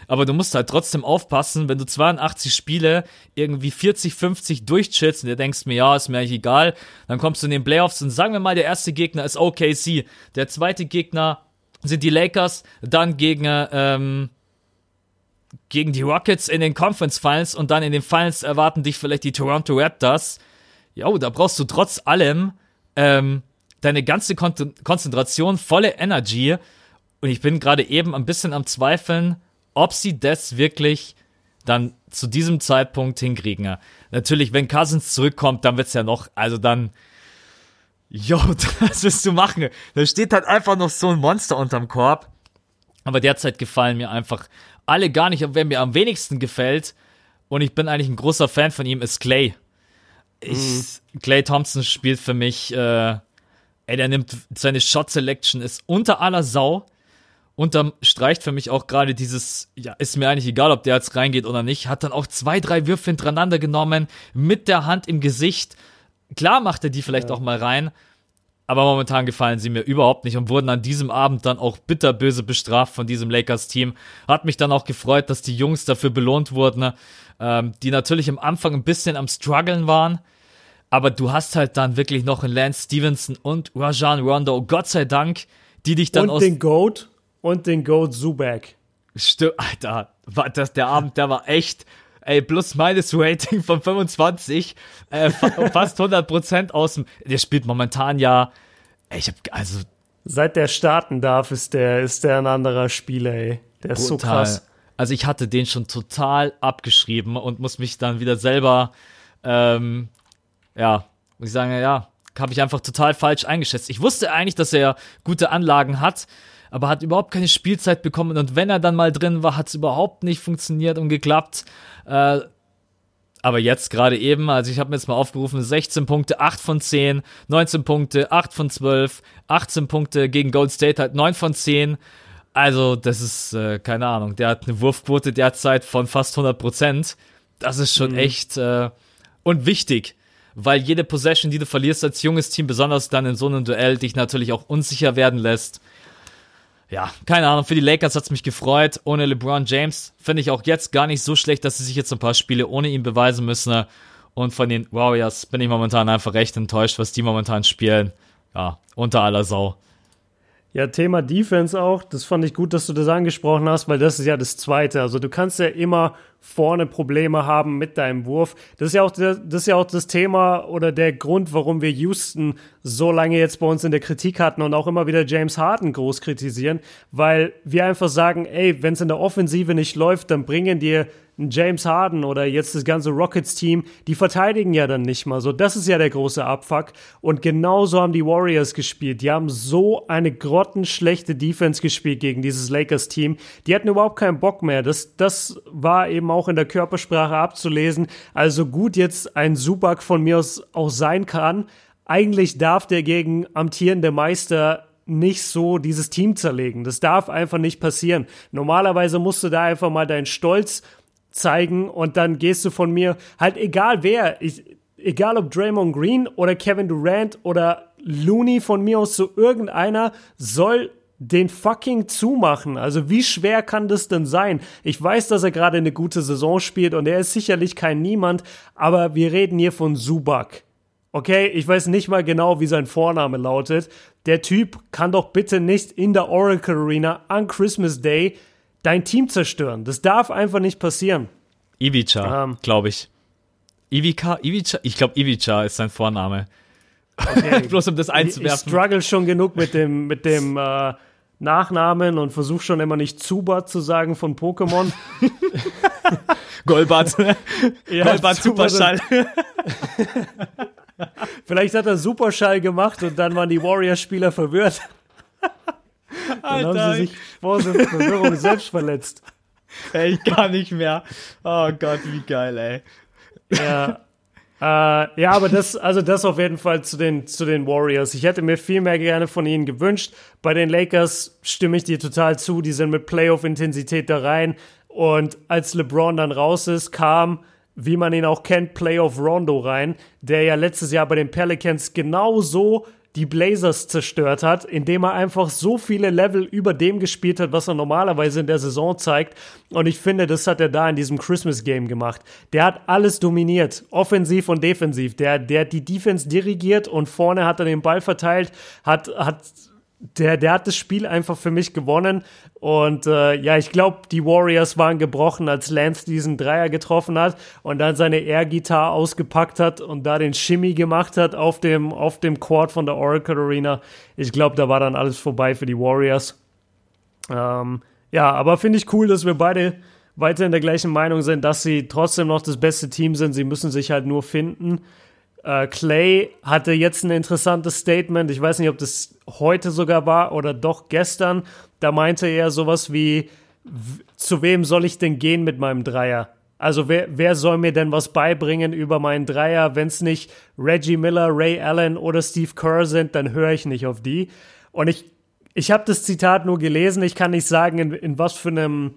aber du musst halt trotzdem aufpassen, wenn du 82 Spiele irgendwie 40, 50 durchchillst und dir denkst mir, ja, ist mir eigentlich egal, dann kommst du in den Playoffs und sagen wir mal, der erste Gegner ist OKC, der zweite Gegner sind die Lakers, dann gegen, ähm, gegen die Rockets in den Conference Finals und dann in den Finals erwarten dich vielleicht die Toronto Raptors. Ja, da brauchst du trotz allem ähm, deine ganze Kon Konzentration, volle Energy. Und ich bin gerade eben ein bisschen am Zweifeln, ob sie das wirklich dann zu diesem Zeitpunkt hinkriegen. Natürlich, wenn Cousins zurückkommt, dann wird's ja noch, also dann, jo, was willst du machen? Da steht halt einfach noch so ein Monster unterm Korb. Aber derzeit gefallen mir einfach alle gar nicht. wer mir am wenigsten gefällt, und ich bin eigentlich ein großer Fan von ihm, ist Clay. Ich, mhm. Clay Thompson spielt für mich äh, Ey, der nimmt seine Shot Selection ist unter aller Sau. Unterstreicht für mich auch gerade dieses, ja, ist mir eigentlich egal, ob der jetzt reingeht oder nicht. Hat dann auch zwei, drei Würfe hintereinander genommen, mit der Hand im Gesicht. Klar macht er die vielleicht ja. auch mal rein, aber momentan gefallen sie mir überhaupt nicht und wurden an diesem Abend dann auch bitterböse bestraft von diesem Lakers-Team. Hat mich dann auch gefreut, dass die Jungs dafür belohnt wurden, ähm, die natürlich am Anfang ein bisschen am struggeln waren aber du hast halt dann wirklich noch einen Lance Stevenson und Rajan Rondo, Gott sei Dank, die dich dann und aus. Und den Goat und den Goat Zubak. Stimmt, Alter, war das, der Abend, der war echt, ey, plus minus Rating von 25, äh, fast 100% aus dem, der spielt momentan ja, ey, ich hab, also. Seit der starten darf, ist der, ist der ein anderer Spieler, ey. Der ist brutal. so krass. Also ich hatte den schon total abgeschrieben und muss mich dann wieder selber, ähm, ja, muss ich sagen, ja, habe ich einfach total falsch eingeschätzt. Ich wusste eigentlich, dass er gute Anlagen hat, aber hat überhaupt keine Spielzeit bekommen und wenn er dann mal drin war, hat es überhaupt nicht funktioniert und geklappt. Äh, aber jetzt gerade eben, also ich habe mir jetzt mal aufgerufen, 16 Punkte, 8 von 10, 19 Punkte, 8 von 12, 18 Punkte gegen Gold State halt 9 von 10. Also das ist, äh, keine Ahnung, der hat eine Wurfquote derzeit von fast 100 Prozent. Das ist schon mhm. echt äh, und wichtig, weil jede Possession, die du verlierst als junges Team, besonders dann in so einem Duell, dich natürlich auch unsicher werden lässt ja, keine Ahnung, für die Lakers hat's mich gefreut. Ohne LeBron James finde ich auch jetzt gar nicht so schlecht, dass sie sich jetzt ein paar Spiele ohne ihn beweisen müssen. Und von den Warriors bin ich momentan einfach recht enttäuscht, was die momentan spielen. Ja, unter aller Sau. Ja, Thema Defense auch. Das fand ich gut, dass du das angesprochen hast, weil das ist ja das Zweite. Also du kannst ja immer vorne Probleme haben mit deinem Wurf. Das ist ja auch das, ist ja auch das Thema oder der Grund, warum wir Houston so lange jetzt bei uns in der Kritik hatten und auch immer wieder James Harden groß kritisieren, weil wir einfach sagen, ey, wenn es in der Offensive nicht läuft, dann bringen dir James Harden oder jetzt das ganze Rockets-Team, die verteidigen ja dann nicht mal so. Das ist ja der große Abfuck. Und genauso haben die Warriors gespielt. Die haben so eine grottenschlechte Defense gespielt gegen dieses Lakers-Team. Die hatten überhaupt keinen Bock mehr. Das, das war eben auch in der Körpersprache abzulesen. Also gut jetzt ein Subak von mir aus auch sein kann. Eigentlich darf der gegen amtierende Meister nicht so dieses Team zerlegen. Das darf einfach nicht passieren. Normalerweise musst du da einfach mal deinen Stolz zeigen und dann gehst du von mir, halt egal wer, ich, egal ob Draymond Green oder Kevin Durant oder Looney von mir aus, so irgendeiner soll den fucking zumachen. Also wie schwer kann das denn sein? Ich weiß, dass er gerade eine gute Saison spielt und er ist sicherlich kein Niemand, aber wir reden hier von Subak. Okay, ich weiß nicht mal genau, wie sein Vorname lautet. Der Typ kann doch bitte nicht in der Oracle Arena an Christmas Day dein Team zerstören. Das darf einfach nicht passieren. Ivica, ähm, glaube ich. Ivica, Ivica, ich glaube Ivica ist sein Vorname. Okay. Bloß um das einzuwerfen. Ich, struggle schon genug mit dem, mit dem äh, Nachnamen und versuche schon immer nicht Zubat zu sagen von Pokémon. Golbat. ja, Golbat Superschall. Vielleicht hat er Superschall gemacht und dann waren die Warriors-Spieler verwirrt. Dann haben sie sich vor so Verwirrung selbst verletzt. Ey, gar nicht mehr. Oh Gott, wie geil, ey. Ja. Äh, ja, aber das, also das auf jeden Fall zu den, zu den Warriors. Ich hätte mir viel mehr gerne von ihnen gewünscht. Bei den Lakers stimme ich dir total zu. Die sind mit Playoff-Intensität da rein. Und als LeBron dann raus ist, kam, wie man ihn auch kennt, Playoff Rondo rein, der ja letztes Jahr bei den Pelicans genauso die Blazers zerstört hat, indem er einfach so viele Level über dem gespielt hat, was er normalerweise in der Saison zeigt. Und ich finde, das hat er da in diesem Christmas Game gemacht. Der hat alles dominiert, offensiv und defensiv. Der, der hat die Defense dirigiert und vorne hat er den Ball verteilt, hat, hat der, der hat das Spiel einfach für mich gewonnen. Und äh, ja, ich glaube, die Warriors waren gebrochen, als Lance diesen Dreier getroffen hat und dann seine Air-Gitarre ausgepackt hat und da den Shimmy gemacht hat auf dem, auf dem Court von der Oracle Arena. Ich glaube, da war dann alles vorbei für die Warriors. Ähm, ja, aber finde ich cool, dass wir beide weiter in der gleichen Meinung sind, dass sie trotzdem noch das beste Team sind. Sie müssen sich halt nur finden. Äh, Clay hatte jetzt ein interessantes Statement. Ich weiß nicht, ob das heute sogar war oder doch gestern. Da meinte er sowas wie, zu wem soll ich denn gehen mit meinem Dreier? Also wer, wer soll mir denn was beibringen über meinen Dreier? Wenn es nicht Reggie Miller, Ray Allen oder Steve Kerr sind, dann höre ich nicht auf die. Und ich, ich habe das Zitat nur gelesen. Ich kann nicht sagen, in, in was für einem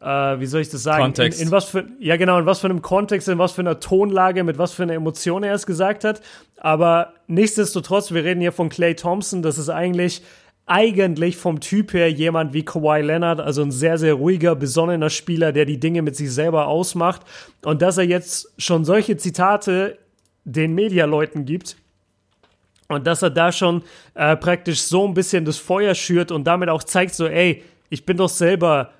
äh, wie soll ich das sagen? Kontext. In, in, was für, ja genau, in was für einem Kontext, in was für einer Tonlage, mit was für einer Emotion er es gesagt hat. Aber nichtsdestotrotz, wir reden hier von Clay Thompson, das ist eigentlich eigentlich vom Typ her jemand wie Kawhi Leonard, also ein sehr, sehr ruhiger, besonnener Spieler, der die Dinge mit sich selber ausmacht. Und dass er jetzt schon solche Zitate den Medialeuten gibt, und dass er da schon äh, praktisch so ein bisschen das Feuer schürt und damit auch zeigt, so, ey, ich bin doch selber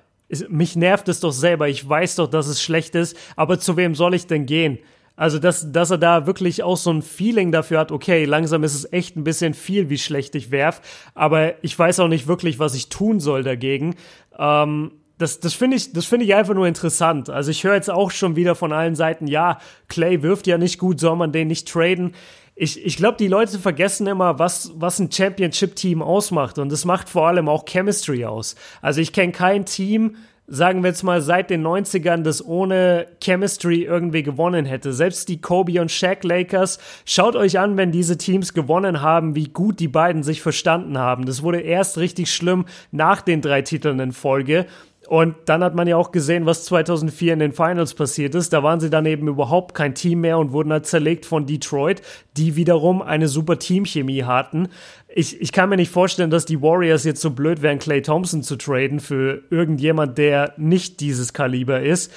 mich nervt es doch selber. Ich weiß doch, dass es schlecht ist, aber zu wem soll ich denn gehen? Also, dass, dass er da wirklich auch so ein Feeling dafür hat, okay, langsam ist es echt ein bisschen viel, wie schlecht ich werf, aber ich weiß auch nicht wirklich, was ich tun soll dagegen. Ähm, das, das finde ich, das finde ich einfach nur interessant. Also ich höre jetzt auch schon wieder von allen Seiten, ja, Clay wirft ja nicht gut, soll man den nicht traden? Ich, ich glaube, die Leute vergessen immer, was, was ein Championship-Team ausmacht. Und das macht vor allem auch Chemistry aus. Also ich kenne kein Team, sagen wir jetzt mal, seit den 90ern das ohne Chemistry irgendwie gewonnen hätte. Selbst die Kobe und Shaq Lakers, schaut euch an, wenn diese Teams gewonnen haben, wie gut die beiden sich verstanden haben. Das wurde erst richtig schlimm nach den drei Titeln in Folge. Und dann hat man ja auch gesehen, was 2004 in den Finals passiert ist. Da waren sie dann eben überhaupt kein Team mehr und wurden halt zerlegt von Detroit, die wiederum eine super Teamchemie hatten. Ich, ich kann mir nicht vorstellen, dass die Warriors jetzt so blöd wären, Clay Thompson zu traden für irgendjemand, der nicht dieses Kaliber ist.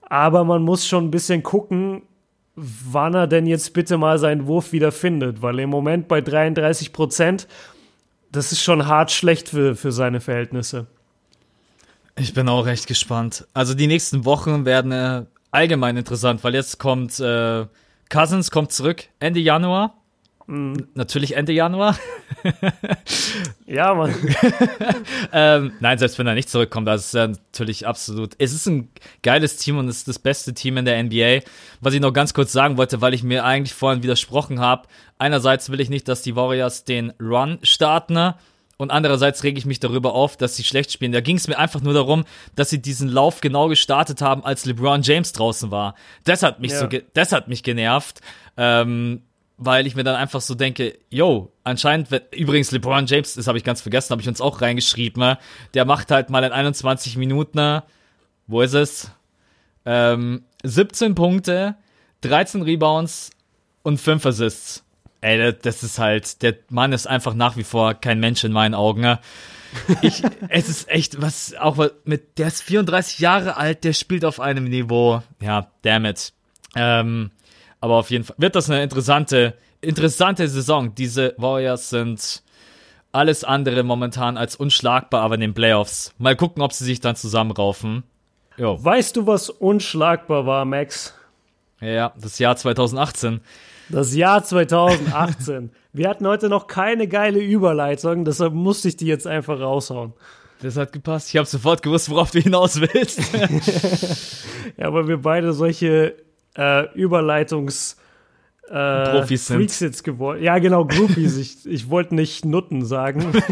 Aber man muss schon ein bisschen gucken, wann er denn jetzt bitte mal seinen Wurf wieder findet, weil im Moment bei 33 Prozent, das ist schon hart schlecht für, für seine Verhältnisse. Ich bin auch recht gespannt. Also die nächsten Wochen werden äh, allgemein interessant, weil jetzt kommt äh, Cousins kommt zurück Ende Januar. Mhm. Natürlich Ende Januar. ja, Mann. ähm, nein, selbst wenn er nicht zurückkommt, das ist ja natürlich absolut. Es ist ein geiles Team und es ist das beste Team in der NBA. Was ich noch ganz kurz sagen wollte, weil ich mir eigentlich vorhin widersprochen habe. Einerseits will ich nicht, dass die Warriors den Run starten und andererseits rege ich mich darüber auf, dass sie schlecht spielen. Da ging es mir einfach nur darum, dass sie diesen Lauf genau gestartet haben, als LeBron James draußen war. Das hat mich ja. so, das hat mich genervt, ähm, weil ich mir dann einfach so denke, yo, anscheinend, übrigens LeBron James, das habe ich ganz vergessen, habe ich uns auch reingeschrieben, ne? der macht halt mal in 21 Minuten, ne? wo ist es? Ähm, 17 Punkte, 13 Rebounds und 5 Assists. Ey, das ist halt, der Mann ist einfach nach wie vor kein Mensch in meinen Augen. Ne? Ich, es ist echt, was auch mit, der ist 34 Jahre alt, der spielt auf einem Niveau. Ja, damn it. Ähm, aber auf jeden Fall wird das eine interessante, interessante Saison. Diese Warriors sind alles andere momentan als unschlagbar, aber in den Playoffs. Mal gucken, ob sie sich dann zusammenraufen. Jo. Weißt du, was unschlagbar war, Max? Ja, das Jahr 2018. Das Jahr 2018. Wir hatten heute noch keine geile Überleitung, deshalb musste ich die jetzt einfach raushauen. Das hat gepasst. Ich habe sofort gewusst, worauf du hinaus willst. ja, aber wir beide solche äh, Überleitungs äh, Profis sind. Freaks jetzt geworden. Ja, genau, Groupies. ich, ich wollte nicht Nutten sagen.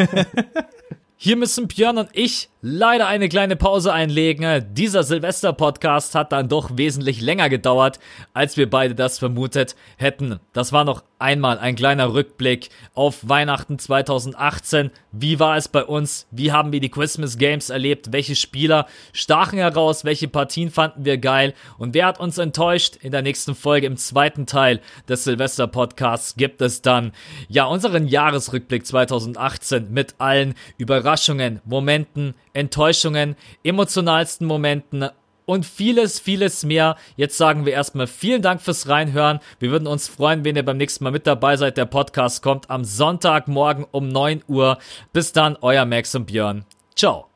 Hier müssen Björn und ich leider eine kleine Pause einlegen. Dieser Silvester-Podcast hat dann doch wesentlich länger gedauert, als wir beide das vermutet hätten. Das war noch einmal ein kleiner Rückblick auf Weihnachten 2018. Wie war es bei uns? Wie haben wir die Christmas Games erlebt? Welche Spieler stachen heraus? Welche Partien fanden wir geil? Und wer hat uns enttäuscht? In der nächsten Folge, im zweiten Teil des Silvester Podcasts, gibt es dann ja unseren Jahresrückblick 2018 mit allen Überraschungen, Momenten, Enttäuschungen, emotionalsten Momenten und vieles, vieles mehr. Jetzt sagen wir erstmal vielen Dank fürs Reinhören. Wir würden uns freuen, wenn ihr beim nächsten Mal mit dabei seid. Der Podcast kommt am Sonntagmorgen um 9 Uhr. Bis dann, euer Max und Björn. Ciao.